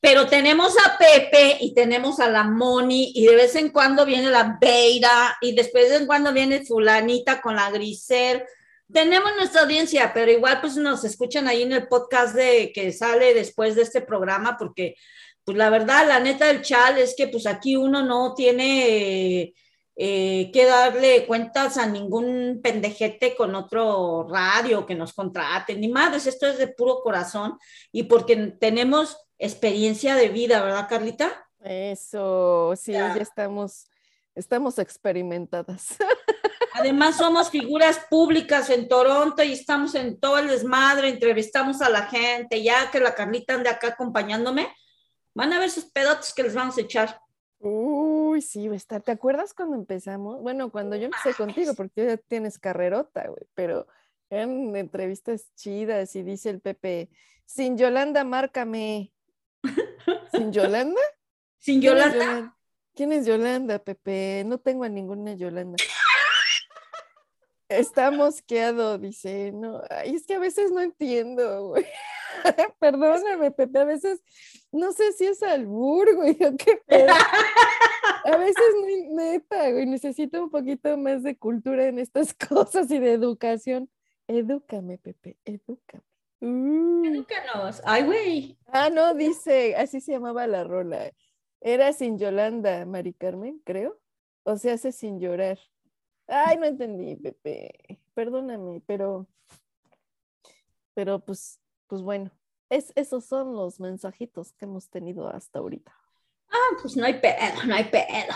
Pero tenemos a Pepe y tenemos a la Moni y de vez en cuando viene la Beira y después de en cuando viene fulanita con la Grisel. Tenemos nuestra audiencia, pero igual pues nos escuchan ahí en el podcast de que sale después de este programa porque pues la verdad, la neta del chal es que pues aquí uno no tiene eh, que darle cuentas a ningún pendejete con otro radio que nos contrate, ni madres, esto es de puro corazón y porque tenemos experiencia de vida, ¿verdad, Carlita? Eso, sí, Ya. ya estamos, estamos experimentadas. Además somos figuras públicas en Toronto y estamos en todo el desmadre, entrevistamos a la gente, ya que la Carlita ande acá acompañándome, van a ver sus pedotes que les vamos a echar. Uy, sí, va a estar. ¿Te acuerdas cuando empezamos? Bueno, cuando yo empecé contigo, porque ya tienes carrerota, güey, pero eran entrevistas chidas y dice el Pepe, sin Yolanda, márcame. ¿Sin Yolanda? Sin ¿Quién es Yolanda, Yolan- ¿Quién es Yolanda, Pepe? No tengo a ninguna Yolanda. Está mosqueado, dice. No, ay, es que a veces no entiendo, güey. Perdóname, Pepe, a veces no sé si es albur, güey, o qué pedo. A veces, ne- neta, güey, necesito un poquito más de cultura en estas cosas y de educación. Edúcame, Pepe, edúcame. Uh. edúcanos. Ay, güey. Ah, no, dice, así se llamaba la rola. Era sin Yolanda, Mari Carmen, creo. O se hace sin llorar. Ay, no entendí, Pepe. Perdóname, pero, pero pues, pues bueno, es, esos son los mensajitos que hemos tenido hasta ahorita. Ah, pues no hay pedo, no hay pedo.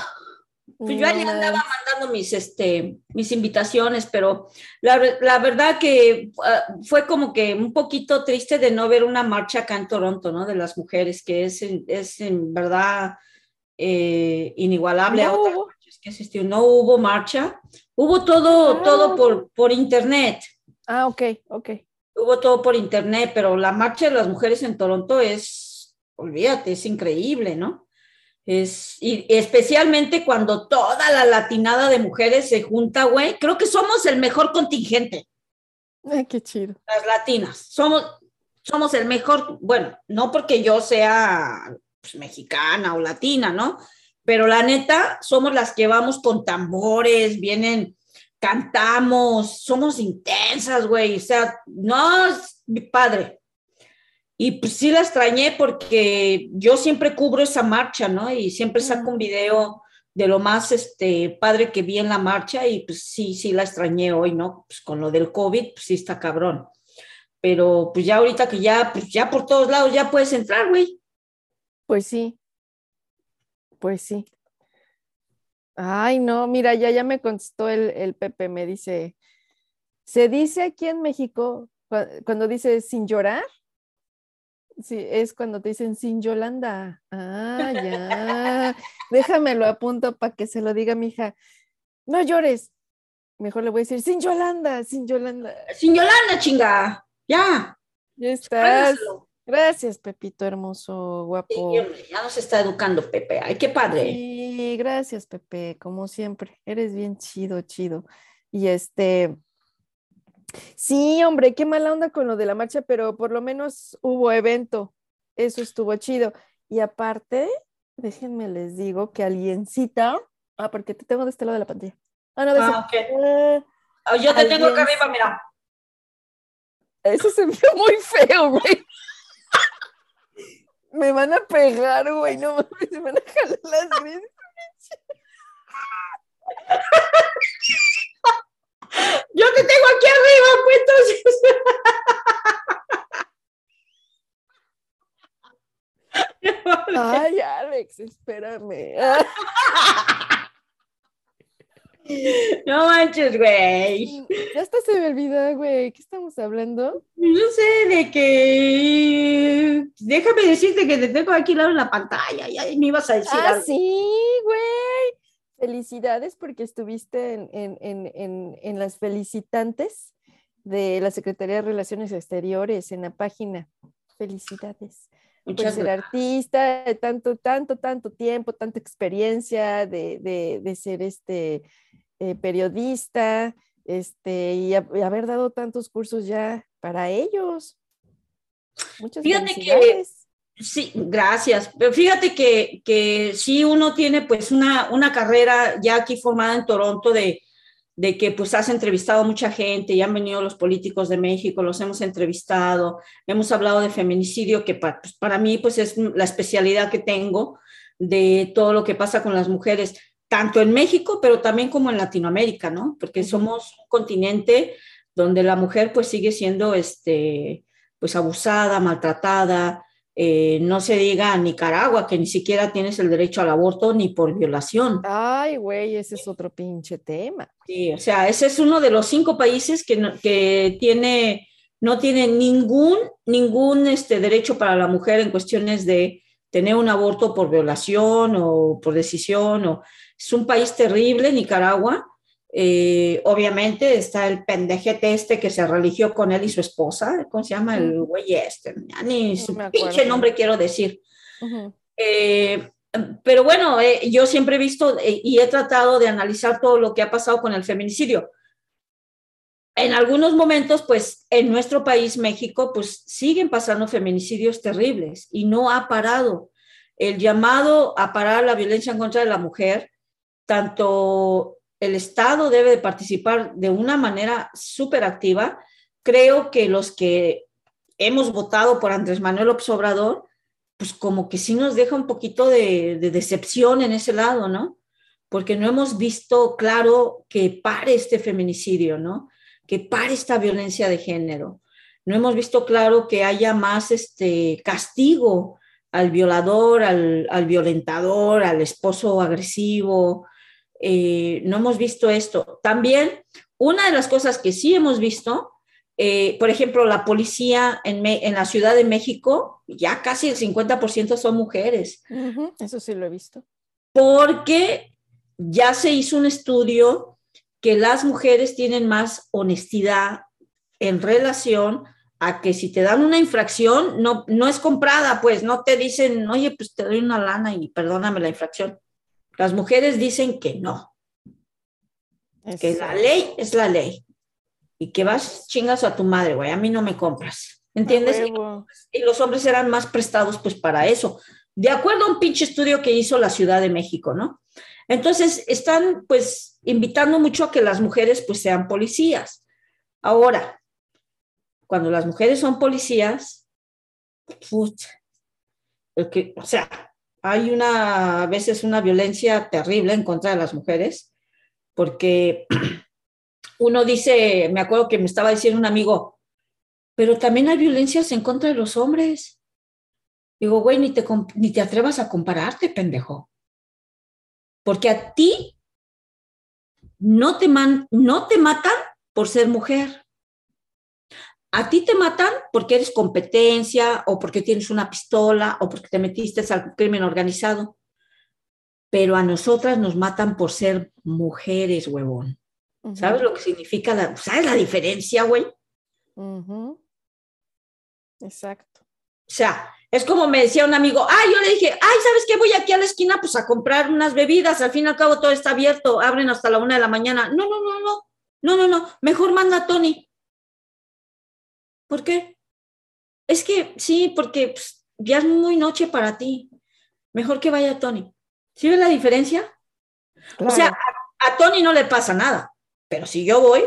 Pues yo ahí andaba mandando mis, este, mis invitaciones, pero la, la verdad que ah, fue como que un poquito triste de no ver una marcha acá en Toronto, ¿no? De las mujeres, que es, es en verdad eh, inigualable a No otras hubo. marchas que asistió. No hubo marcha, hubo todo, Ah. todo por, por internet. Ah, ok, ok. Hubo todo por internet, pero la marcha de las mujeres en Toronto es, olvídate, es increíble, ¿no? Es, y especialmente cuando toda la latinada de mujeres se junta, güey, creo que somos el mejor contingente, Ay, qué chido. las latinas. Somos, somos el mejor, bueno, no porque yo sea pues, mexicana o latina, ¿no? Pero la neta, somos las que vamos con tambores, vienen, cantamos, somos intensas, güey. O sea, no, es mi padre. Y pues sí la extrañé porque yo siempre cubro esa marcha, ¿no? Y siempre saco un video de lo más este, padre que vi en la marcha y pues sí, sí la extrañé hoy, ¿no? Pues con lo del COVID, pues sí está cabrón. Pero pues ya ahorita que ya, pues ya por todos lados ya puedes entrar, güey. Pues sí. Pues sí. Ay, no, mira, ya, ya me contestó el, el Pepe, me dice, se dice aquí en México, cua- cuando dice sin llorar, sí, es cuando te dicen sin Yolanda. Ah, ya. Déjame lo apunto para que se lo diga mi hija. No llores. Mejor le voy a decir sin Yolanda, sin Yolanda. Sin Yolanda, chinga. Ya. Ya estás. Gracias, Pepito hermoso, Sí, guapo. hombre, ya nos está educando, Pepe. Ay, qué padre. Sí, gracias, Pepe, como siempre. Eres bien chido, chido. Y este, sí, hombre, qué mala onda con lo de la marcha, pero por lo menos hubo evento. Eso estuvo chido. Y aparte, déjenme les digo que alguiencita, ah, porque te tengo de este lado de la pantalla. Ah, no, de. Ah, ok. Ah, Ah, Yo te tengo acá arriba, mira. Eso se vio muy feo, güey. Me van a pegar, güey, no mames, me van a jalar las greñas. Yo te tengo aquí arriba, pues entonces. Ay, Alex, espérame. No manches, güey. Ya hasta se me olvidó, güey. ¿Qué estamos hablando? No sé de que. Déjame decirte que te tengo aquí al lado en la pantalla. Ya me ibas a decir Ah, algo. sí, güey. Felicidades porque estuviste en, en- en- en- en las felicitantes de la Secretaría de Relaciones Exteriores en la página. Felicidades. Muchas ser gracias. artista, de tanto, tanto, tanto tiempo, tanta experiencia, de, de- de ser este eh, periodista, este, y, ha- y haber dado tantos cursos ya para ellos. Muchas Fíjate que-. Sí, gracias. Pero fíjate que, que sí uno tiene pues una, una carrera ya aquí formada en Toronto de, de que pues has entrevistado a mucha gente, ya han venido los políticos de México, los hemos entrevistado, hemos hablado de feminicidio, que pa- pues, para mí pues es la especialidad que tengo de todo lo que pasa con las mujeres, tanto en México, pero también como en Latinoamérica, ¿no? Porque somos un continente donde la mujer pues sigue siendo este, pues abusada, maltratada, eh, no se diga Nicaragua, que ni siquiera tienes el derecho al aborto ni por violación. Ay, güey, ese es otro pinche tema. Sí, o sea, ese es uno de los cinco países que, no- que tiene, no tiene ningún, ningún este, derecho para la mujer en cuestiones de tener un aborto por violación o por decisión. O, es un país terrible, Nicaragua. Eh, obviamente está el pendejete este que se religió con él y su esposa. ¿Cómo se llama el güey este? Ni su pinche nombre quiero decir. Eh, pero bueno, eh, yo siempre he visto y he tratado de analizar todo lo que ha pasado con el feminicidio. En algunos momentos, pues en nuestro país, México, pues siguen pasando feminicidios terribles y no ha parado. El llamado a parar la violencia en contra de la mujer, tanto el Estado debe de participar de una manera súper activa. Creo que los que hemos votado por Andrés Manuel López Obrador, pues como que sí nos deja un poquito de, de decepción en ese lado, ¿no? Porque no hemos visto claro que pare este feminicidio, ¿no? Que pare esta violencia de género. No hemos visto claro que haya más este castigo al violador, al violentador, al esposo agresivo. Eh, no hemos visto esto. También, una de las cosas que sí hemos visto eh, por ejemplo, la policía en, la Ciudad de México, ya casi el 50% son mujeres, Eso sí lo he visto. porque ya se hizo un estudio que las mujeres tienen más honestidad en relación a que si te dan una infracción, no, no es comprada, pues no te dicen, oye, pues te doy una lana y perdóname la infracción. Las mujeres dicen que no, que la ley es la ley y que vas chingas a tu madre, güey, a mí no me compras. ¿Entiendes? Y los hombres eran más prestados pues para eso, de acuerdo a un pinche estudio que hizo la Ciudad de México, ¿no? Entonces están pues invitando mucho a que las mujeres pues sean policías. Ahora, cuando las mujeres son policías, put, el que, o sea, hay una, a veces una violencia terrible en contra de las mujeres, porque uno dice, me acuerdo que me estaba diciendo un amigo, pero también hay violencias en contra de los hombres. Digo, güey, ni te, ni te atrevas a compararte, pendejo. Porque a ti no te, man- no te matan por ser mujer. A ti te matan porque eres competencia o porque tienes una pistola o porque te metiste al crimen organizado. Pero a nosotras nos matan por ser mujeres, huevón. ¿Sabes lo que significa? La, ¿Sabes la diferencia, güey? Exacto. O sea, es como me decía un amigo, ay, yo le dije, ay, ¿sabes qué? Voy aquí a la esquina pues a comprar unas bebidas, al fin y al cabo todo está abierto, abren hasta la una de la mañana. No, no, no, no, no, no, no, mejor manda a Tony. ¿Por qué? Es que sí, porque pues, ya es muy noche para ti. Mejor que vaya Tony. ¿Sí ves la diferencia? O sea, a, a Tony no le pasa nada, pero si yo voy,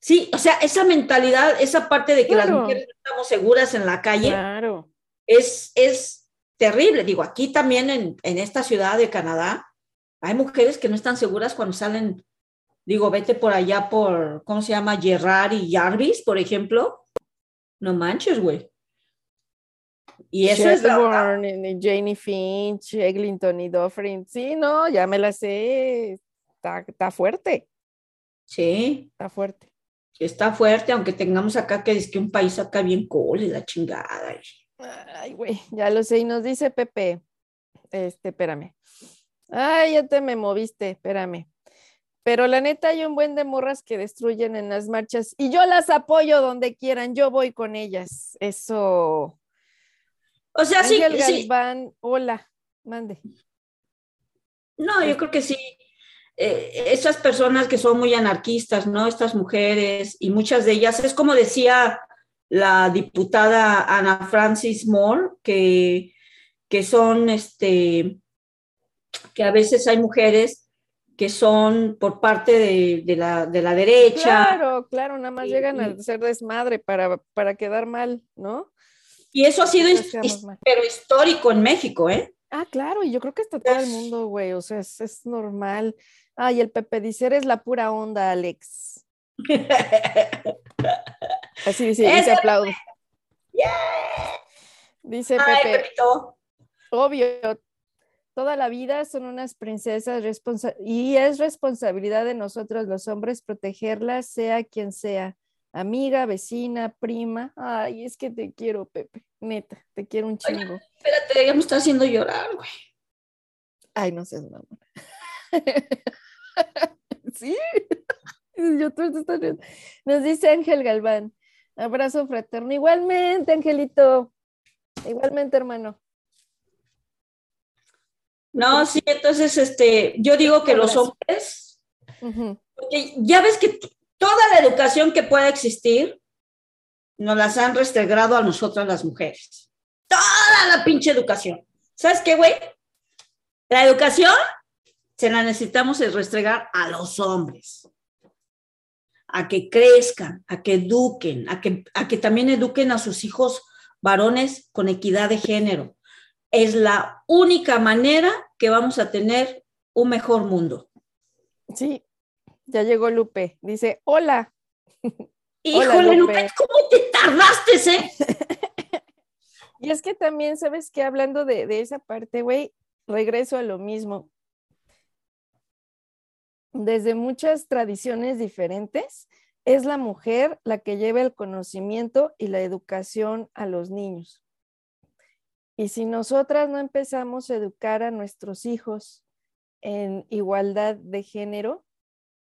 sí, o sea, esa mentalidad, esa parte de que las mujeres no estamos seguras en la calle, Claro. es, es terrible. Digo, aquí también en, en esta ciudad de Canadá, hay mujeres que no están seguras cuando salen, digo, vete por allá por, ¿cómo se llama? Gerard y Jarvis, por ejemplo. No manches, güey. Y eso es la- Janie Finch, Eglinton y Dufferin. Sí, no, ya me la sé. está, está fuerte, Sí, está fuerte. está fuerte, aunque tengamos acá que es que un país acá bien cool y la chingada. Ay, güey, ya lo sé. Y nos dice Pepe, este, espérame. Ay, ya te me moviste, espérame. Pero la neta hay un buen de morras que destruyen en las marchas y yo las apoyo donde quieran, yo voy con ellas. Eso. O sea, sí, Ángel sí. Galván, hola, mande. No, yo creo que sí. Eh, esas personas que son muy anarquistas, ¿no? Estas mujeres y muchas de ellas, es como decía la diputada Ana Francis Moore, que, que son, este, que a veces hay mujeres que son por parte de, de la, de la derecha. Claro, claro, nada más Y- llegan a y- hacer desmadre para, para quedar mal, ¿no? Y eso ha sido pero histórico en México, ¿eh? Ah, claro, y yo creo que está todo el mundo, güey, o sea, es, es normal. Ay, el Pepe dice, eres la pura onda, Alex. Así dice, y Ese se aplaude. Dice Ay, Pepe, Pepito. obvio, toda la vida son unas princesas y es responsabilidad de nosotros los hombres protegerlas, sea quien sea, amiga, vecina, prima. Ay, es que te quiero, Pepe, neta, te quiero un Oye. chingo. Espérate, ya me está haciendo llorar, güey. Ay, no seas mamá. sí. Nos dice Ángel Galván. Abrazo fraterno. Igualmente, Angelito. Igualmente, hermano. No, sí, entonces, este, yo digo que los hombres, porque ya ves que toda la educación que pueda existir, nos las han restregado a nosotras las mujeres. Toda la pinche educación. ¿Sabes qué, güey? La educación se la necesitamos es restregar a los hombres. A que crezcan, a que eduquen, a que, a que también eduquen a sus hijos varones con equidad de género. Es la única manera que vamos a tener un mejor mundo. Sí, ya llegó Lupe. Dice, hola. Híjole, Lupe. Lupe, ¿cómo te tardaste, eh? Y es que también, ¿sabes qué? Hablando de, de esa parte, güey, regreso a lo mismo. Desde muchas tradiciones diferentes, es la mujer la que lleva el conocimiento y la educación a los niños. Y si nosotras no empezamos a educar a nuestros hijos en igualdad de género,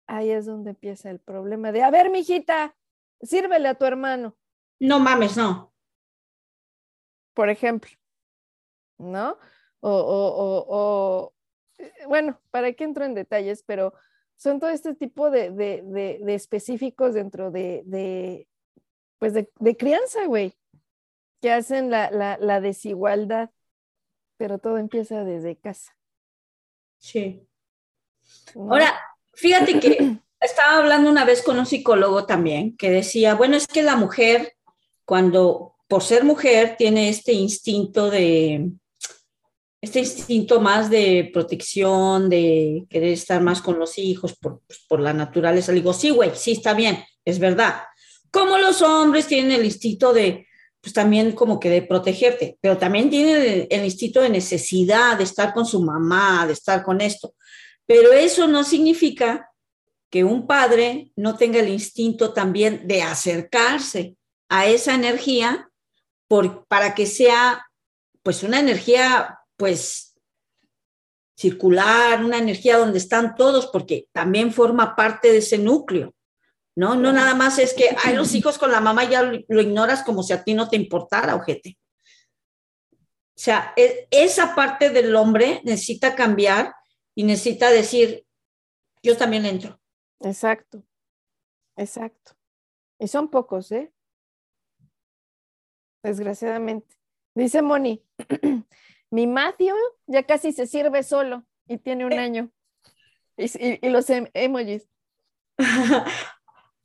ahí es donde empieza el problema de, a ver, mijita, sírvele a tu hermano No mames, no. por ejemplo, ¿no? O, o- o- o, eh, bueno, ¿para qué entro en detalles? Pero son todo este tipo de, de- de- de específicos dentro de, de, pues de crianza, güey, que hacen la, la, la desigualdad, pero todo empieza desde casa. Sí. ¿no? Ahora, fíjate que estaba hablando una vez con un psicólogo también que decía, bueno, es que la mujer, cuando por ser mujer, tiene este instinto de, este instinto más de protección, de querer estar más con los hijos por, pues, por la naturaleza. Le digo, sí, güey, sí, está bien, es verdad. Como los hombres tienen el instinto de, pues también como que de protegerte, pero también tienen el, el instinto de necesidad de estar con su mamá, de estar con esto. Pero eso no significa que un padre no tenga el instinto también de acercarse a esa energía por, para que sea pues una energía pues circular, una energía donde están todos, porque también forma parte de ese núcleo, ¿no? No nada más es que hay los hijos con la mamá ya lo, ignoras como si a ti no te importara, ojete. O sea, e- esa parte del hombre necesita cambiar y necesita decir, yo también entro. Exacto, exacto. Y son pocos, ¿eh? Desgraciadamente. Dice Moni, mi Matthew ya casi se sirve solo y tiene un año. Y, y- y los em- emojis.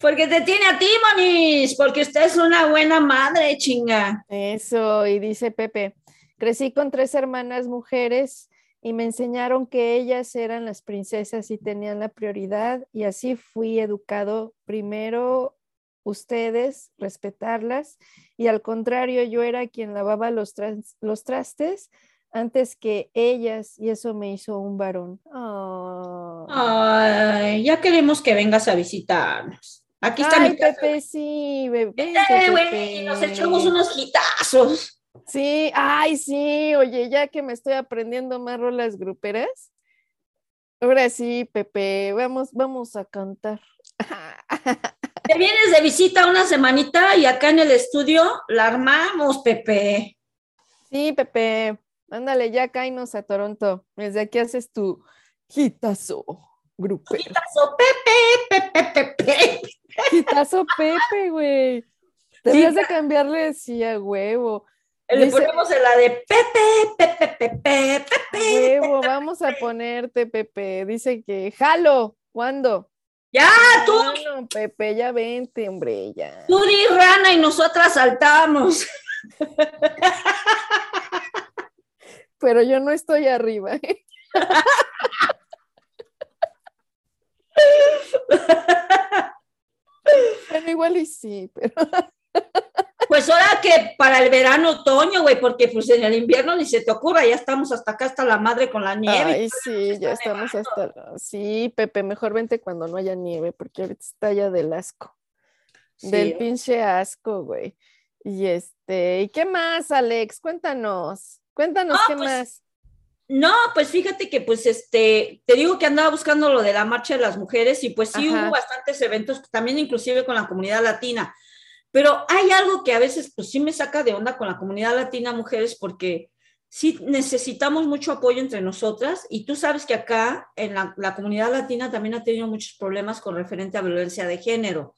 Porque te tiene a ti, Monis, porque usted es una buena madre, chinga. Eso, y dice Pepe, crecí con tres hermanas mujeres y me enseñaron que ellas eran las princesas y tenían la prioridad y así fui educado primero ustedes, respetarlas y al contrario yo era quien lavaba los, los trastes antes que ellas y eso me hizo un varón. Oh. Ay, ya queremos que vengas a visitarnos. Aquí está Ay, mi casa. Pepe, sí, bebé. Eh, güey, nos echamos unos hitazos. Sí, ay, sí, oye, ya que me estoy aprendiendo más rolas gruperas. Ahora sí, Pepe, vamos, vamos a cantar. Te vienes de visita una semanita y acá en el estudio la armamos, Pepe. Sí, Pepe, ándale, ya cáinos a Toronto. Desde aquí haces tu hitazo grupero. Hitazo, Pepe, Pepe, Pepe. Hitazo Pepe, güey. Deberías de cambiarle así a huevo. Le Dice- ponemos en la de Pepe, Pepe, Pepe, Pepe. huevo, vamos a ponerte, Pepe. Dice que jalo. ¿Cuándo? Ya, tú, Bueno, Pepe, ya vente, hombre, ya. tú di rana y nosotras saltamos. Pero yo no estoy arriba. ¿eh? Bueno, igual y sí, pero Pues ahora que para el verano, otoño, güey, porque pues en el invierno ni se te ocurra, ya estamos hasta acá, hasta la madre con la nieve. ay, sí, ya estamos hasta. Sí, Pepe, mejor vente cuando no haya nieve, porque ahorita está ya del asco. Sí. Del pinche asco, güey. Y este, ¿y qué más, Alex? Cuéntanos, cuéntanos qué pues, más. No, pues fíjate que pues este, te digo que andaba buscando lo de la marcha de las mujeres y pues sí Ajá. hubo bastantes eventos, también inclusive con la comunidad latina, pero hay algo que a veces pues sí me saca de onda con la comunidad latina mujeres porque sí necesitamos mucho apoyo entre nosotras y tú sabes que acá en la, la comunidad latina también ha tenido muchos problemas con referente a violencia de género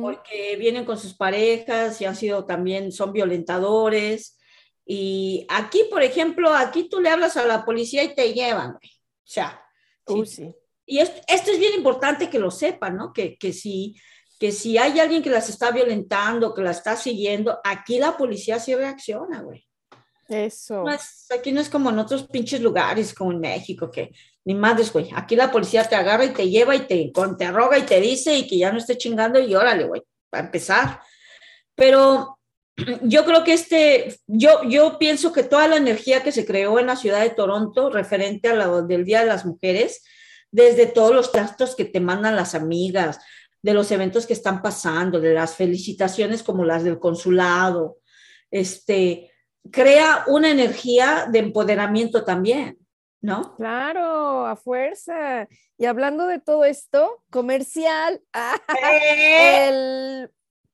porque vienen con sus parejas y han sido también, son violentadores. Y aquí, por ejemplo, aquí tú le hablas a la policía y te llevan, güey. O sea, Uy, sí. sí. y esto, esto es bien importante que lo sepan, ¿no? Que, que, si, que si hay alguien que las está violentando, que las está siguiendo, aquí la policía sí reacciona, güey. Eso. No es- aquí no es como en otros pinches lugares, como en México, que ni madres, güey. Aquí la policía te agarra y te lleva y te con- te arroga y te dice y que ya no esté chingando y órale, güey, para empezar. Pero yo creo que este, yo, yo pienso que toda la energía que se creó en la ciudad de Toronto referente a lo del Día de las Mujeres, desde todos los trastos que te mandan las amigas, de los eventos que están pasando, de las felicitaciones como las del consulado, este, crea una energía de empoderamiento también, ¿no? Claro, a fuerza. Y hablando de todo esto, comercial. ah, El,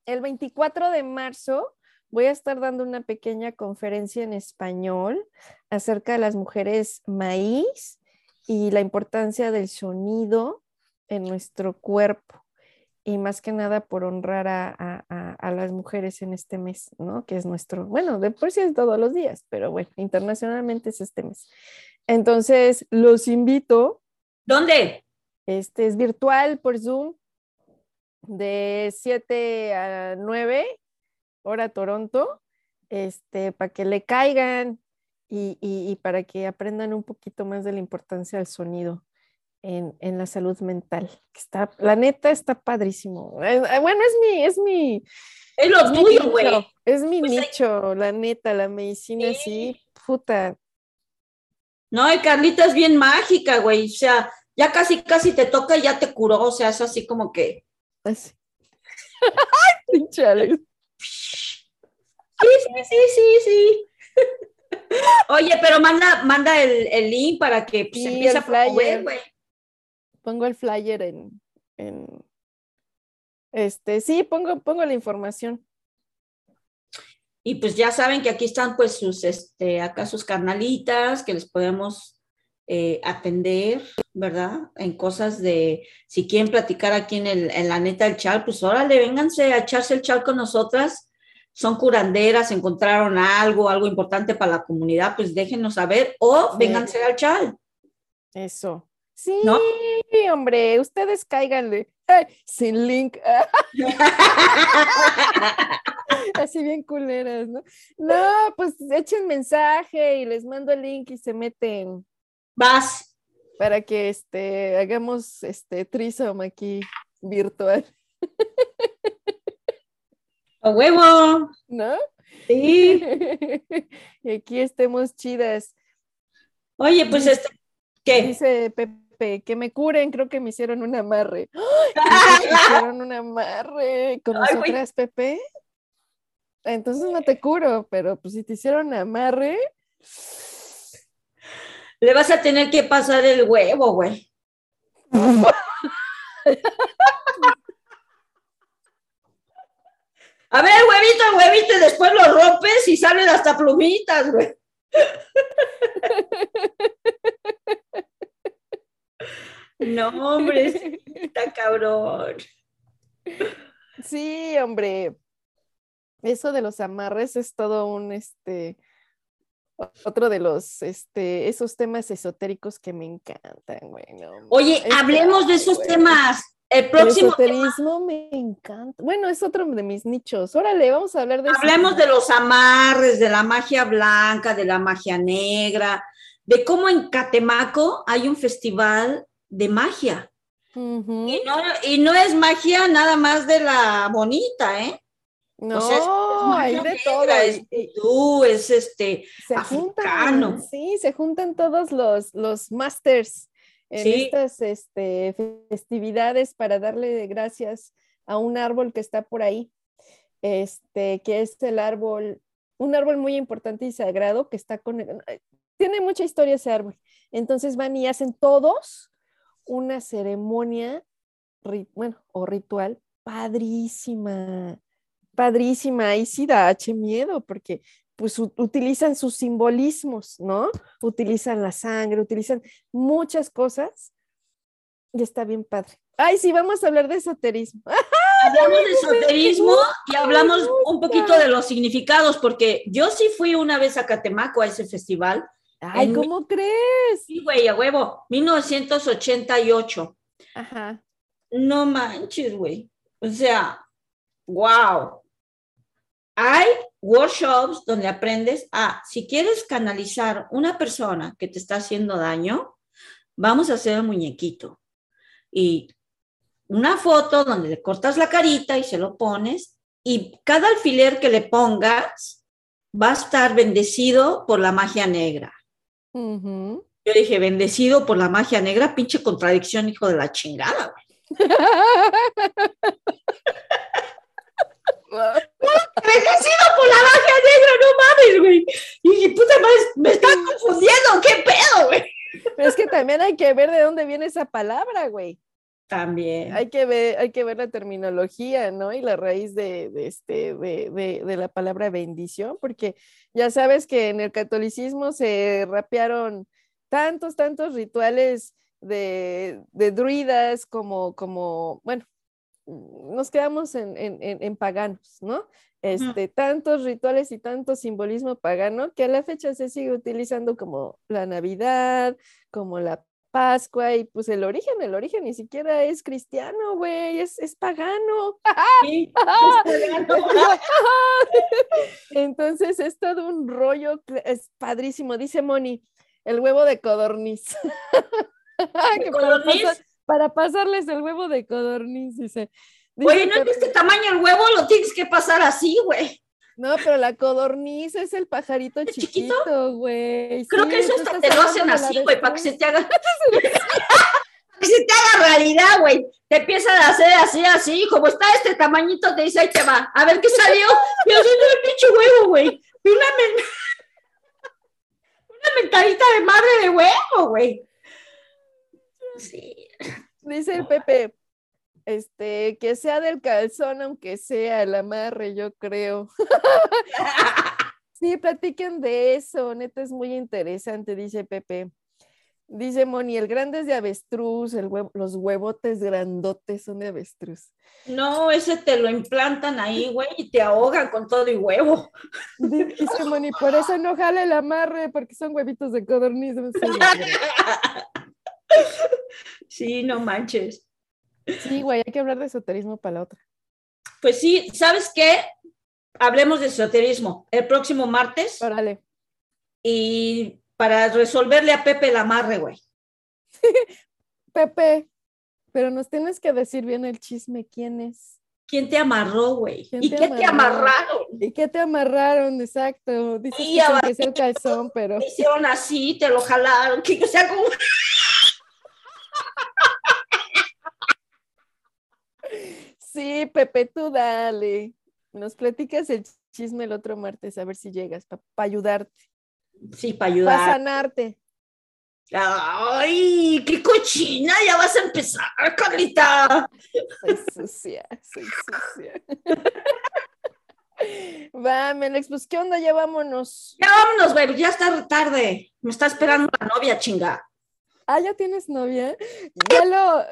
el 24 de marzo voy a estar dando una pequeña conferencia en español acerca de las mujeres maíz y la importancia del sonido en nuestro cuerpo. Y más que nada por honrar a, a- a- las mujeres en este mes, ¿no? Que es nuestro, bueno, de por sí es todos los días, pero bueno, internacionalmente es este mes. Entonces, los invito ¿Dónde? este es virtual por Zoom de 7 a 9, hora Toronto, este, para que le caigan y, y- y para que aprendan un poquito más de la importancia del sonido en, en la salud mental. que Está, la neta está padrísimo. Eh, eh, Bueno, es mi, es mi, Es lo tuyo, güey. es mi Pues hay- nicho, la neta, la medicina Sí. sí, puta. No, y Carlita es bien mágica, güey. O sea, ya casi, casi te toca y ya te curó. O sea, es así como que. Así. Ay, pinche Alex. Sí, sí, sí, sí, sí. Oye, pero manda, manda el, el link para que pues, Sí, empiece a flyer. güey. pongo el flyer en, en este, sí, pongo, pongo la información. Y pues ya saben que aquí están pues sus, este, acá sus carnalitas que les podemos eh, atender, ¿verdad? En cosas de, si quieren platicar aquí en, el, en la neta del chal, pues órale, vénganse a echarse el chal con nosotras. Son curanderas, encontraron algo, algo importante para la comunidad, pues déjenos saber o Sí. vénganse al chal. Eso. Sí, ¿No? hombre, ustedes cáiganle. Ay, sin link. Así bien culeras, ¿no? No, pues echen mensaje y les mando el link y se meten Vas. Para que este hagamos este threesome aquí virtual, A huevo. ¿no? Sí. y aquí estemos chidas. Oye, pues este, ¿qué? Dice Pepe que me curen, creo que me hicieron un amarre. Me hicieron un amarre con Ay, nosotras, Pepe. Entonces no te curo, pero pues si te hicieron amarre, Le vas a tener que pasar el huevo, güey. A ver, huevito, huevito, y después lo rompes y salen hasta plumitas, güey. No, hombre, está cabrón. Sí, hombre. Eso de los amarres es todo un este otro de los este esos temas esotéricos que me encantan, güey. no Oye, hablemos de esos güey. temas. El El próximo tema, esoterismo me encanta. Bueno, es otro de mis nichos. Órale, vamos a hablar de eso. hablemos de los amarres, de la magia blanca, de la magia negra, de cómo en Catemaco hay un festival de magia. Y no, y no es magia nada más de la bonita, ¿eh? No, O sea, es- es hay de todo. Es vudú, es este. se africano. juntan, sí, se juntan todos los, los masters en Sí. estas este, festividades para darle gracias a un árbol que está por ahí, este, que es el árbol, un árbol muy importante y sagrado que está con, tiene mucha historia ese árbol. Entonces van y hacen todos una ceremonia, bueno, o ritual padrísima, padrísima. Y sí da H miedo porque pues utilizan sus simbolismos, ¿no? Utilizan la sangre, utilizan muchas cosas y está bien padre. Ay, sí, vamos a hablar de esoterismo. Hablamos de esoterismo y hablamos un poquito de los significados, porque yo sí fui una vez a Catemaco a ese festival. Ay, ¿cómo crees? Sí, güey, a huevo, 1988. Ajá. No manches, güey. O sea, wow. Hay workshops donde aprendes a, si quieres canalizar una persona que te está haciendo daño, vamos a hacer el muñequito. Y una foto donde le cortas la carita y se lo pones, y cada alfiler que le pongas va a estar bendecido por la magia negra. Ujú. Yo dije, bendecido por la magia negra, pinche contradicción, hijo de la chingada, güey. bendecido por la magia negra, no mames, güey. Y puta madre, me están confundiendo, ¿qué pedo, güey? es que también hay que ver de dónde viene esa palabra, güey. También. Hay que ver, hay que ver la terminología, ¿no? Y la raíz de, de este, de, de- de la palabra bendición, porque ya sabes que en el catolicismo se rapearon tantos, tantos rituales de, de druidas como, como, bueno, nos quedamos en, en- en- en paganos, ¿no? Este, tantos rituales y tanto simbolismo pagano que a la fecha se sigue utilizando como la Navidad, como la Pascua y pues el origen, el origen ni siquiera es cristiano, güey, es, es pagano. Sí. Entonces es todo un rollo, es padrísimo, dice Moni, el huevo de codorniz. Para, pasar- para pasarles el huevo de codorniz, dice. Dice Oye, no es de este tamaño el huevo, lo tienes que pasar así, güey. No, pero la codorniz es el pajarito ¿Es chiquito? güey. Creo Sí, que eso hasta te lo hacen así, güey, para que se te haga. para que se te haga realidad, güey. Te empiezan a hacer así, así, como está este tamañito, te dice, ahí te va. A ver qué salió. Y así el pinche huevo, güey. Y una, men- una mentadita de madre de huevo, güey. Sí. Dice el Pepe, este, que sea del calzón, aunque sea el amarre, yo creo. Sí, platiquen de eso, neta es muy interesante, dice Pepe. Dice Moni, el grande es de avestruz, el huevo- los huevotes grandotes son de avestruz. No, ese te lo implantan ahí, güey, y te ahogan con todo y huevo. Di- Dice Moni, por eso no jala el amarre, porque son huevitos de codorniz. Sí, no manches. Sí, güey, hay que hablar de esoterismo para la otra. Pues sí, ¿sabes qué? Hablemos de esoterismo el próximo martes Órale. y para resolverle a Pepe el amarre, güey. Pepe, pero nos tienes que decir bien el chisme, ¿quién es? ¿Quién te amarró, güey? ¿Quién ¿Y te qué te amarraron? ¿Y qué te amarraron? Exacto. Dices Y que se el calzón, pero Te hicieron así, te lo jalaron, que o sea, como... Sí, Pepe, tú dale. Nos platicas el chisme el otro martes, a ver si llegas, para ayudarte, Sí, para para ayudar. sanarte. Ay, qué cochina, ya vas a empezar, Carlita. Soy sucia, soy sucia. Va, Melex, pues qué onda, ya vámonos. Ya vámonos, güey, ya está tarde. Me está esperando la novia, chinga. Ah, ¿ya tienes novia? Ya lo...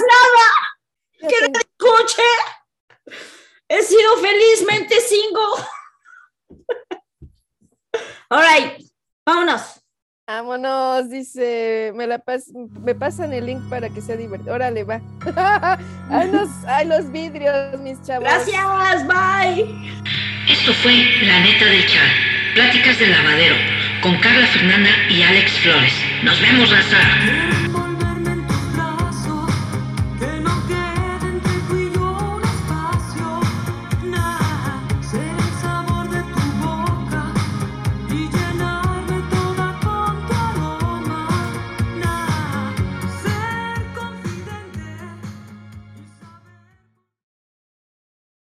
nada, que no escuche. He sido felizmente single. All right, vámonos. Vámonos, dice, me la pas- me pasan el link para que sea divertido. Órale, va. ay, los, ay, los vidrios, mis chavos. Gracias, bye. Esto fue La Neta del Chal, Pláticas del Lavadero, con Carla Fernanda y Alex Flores. Nos vemos, raza.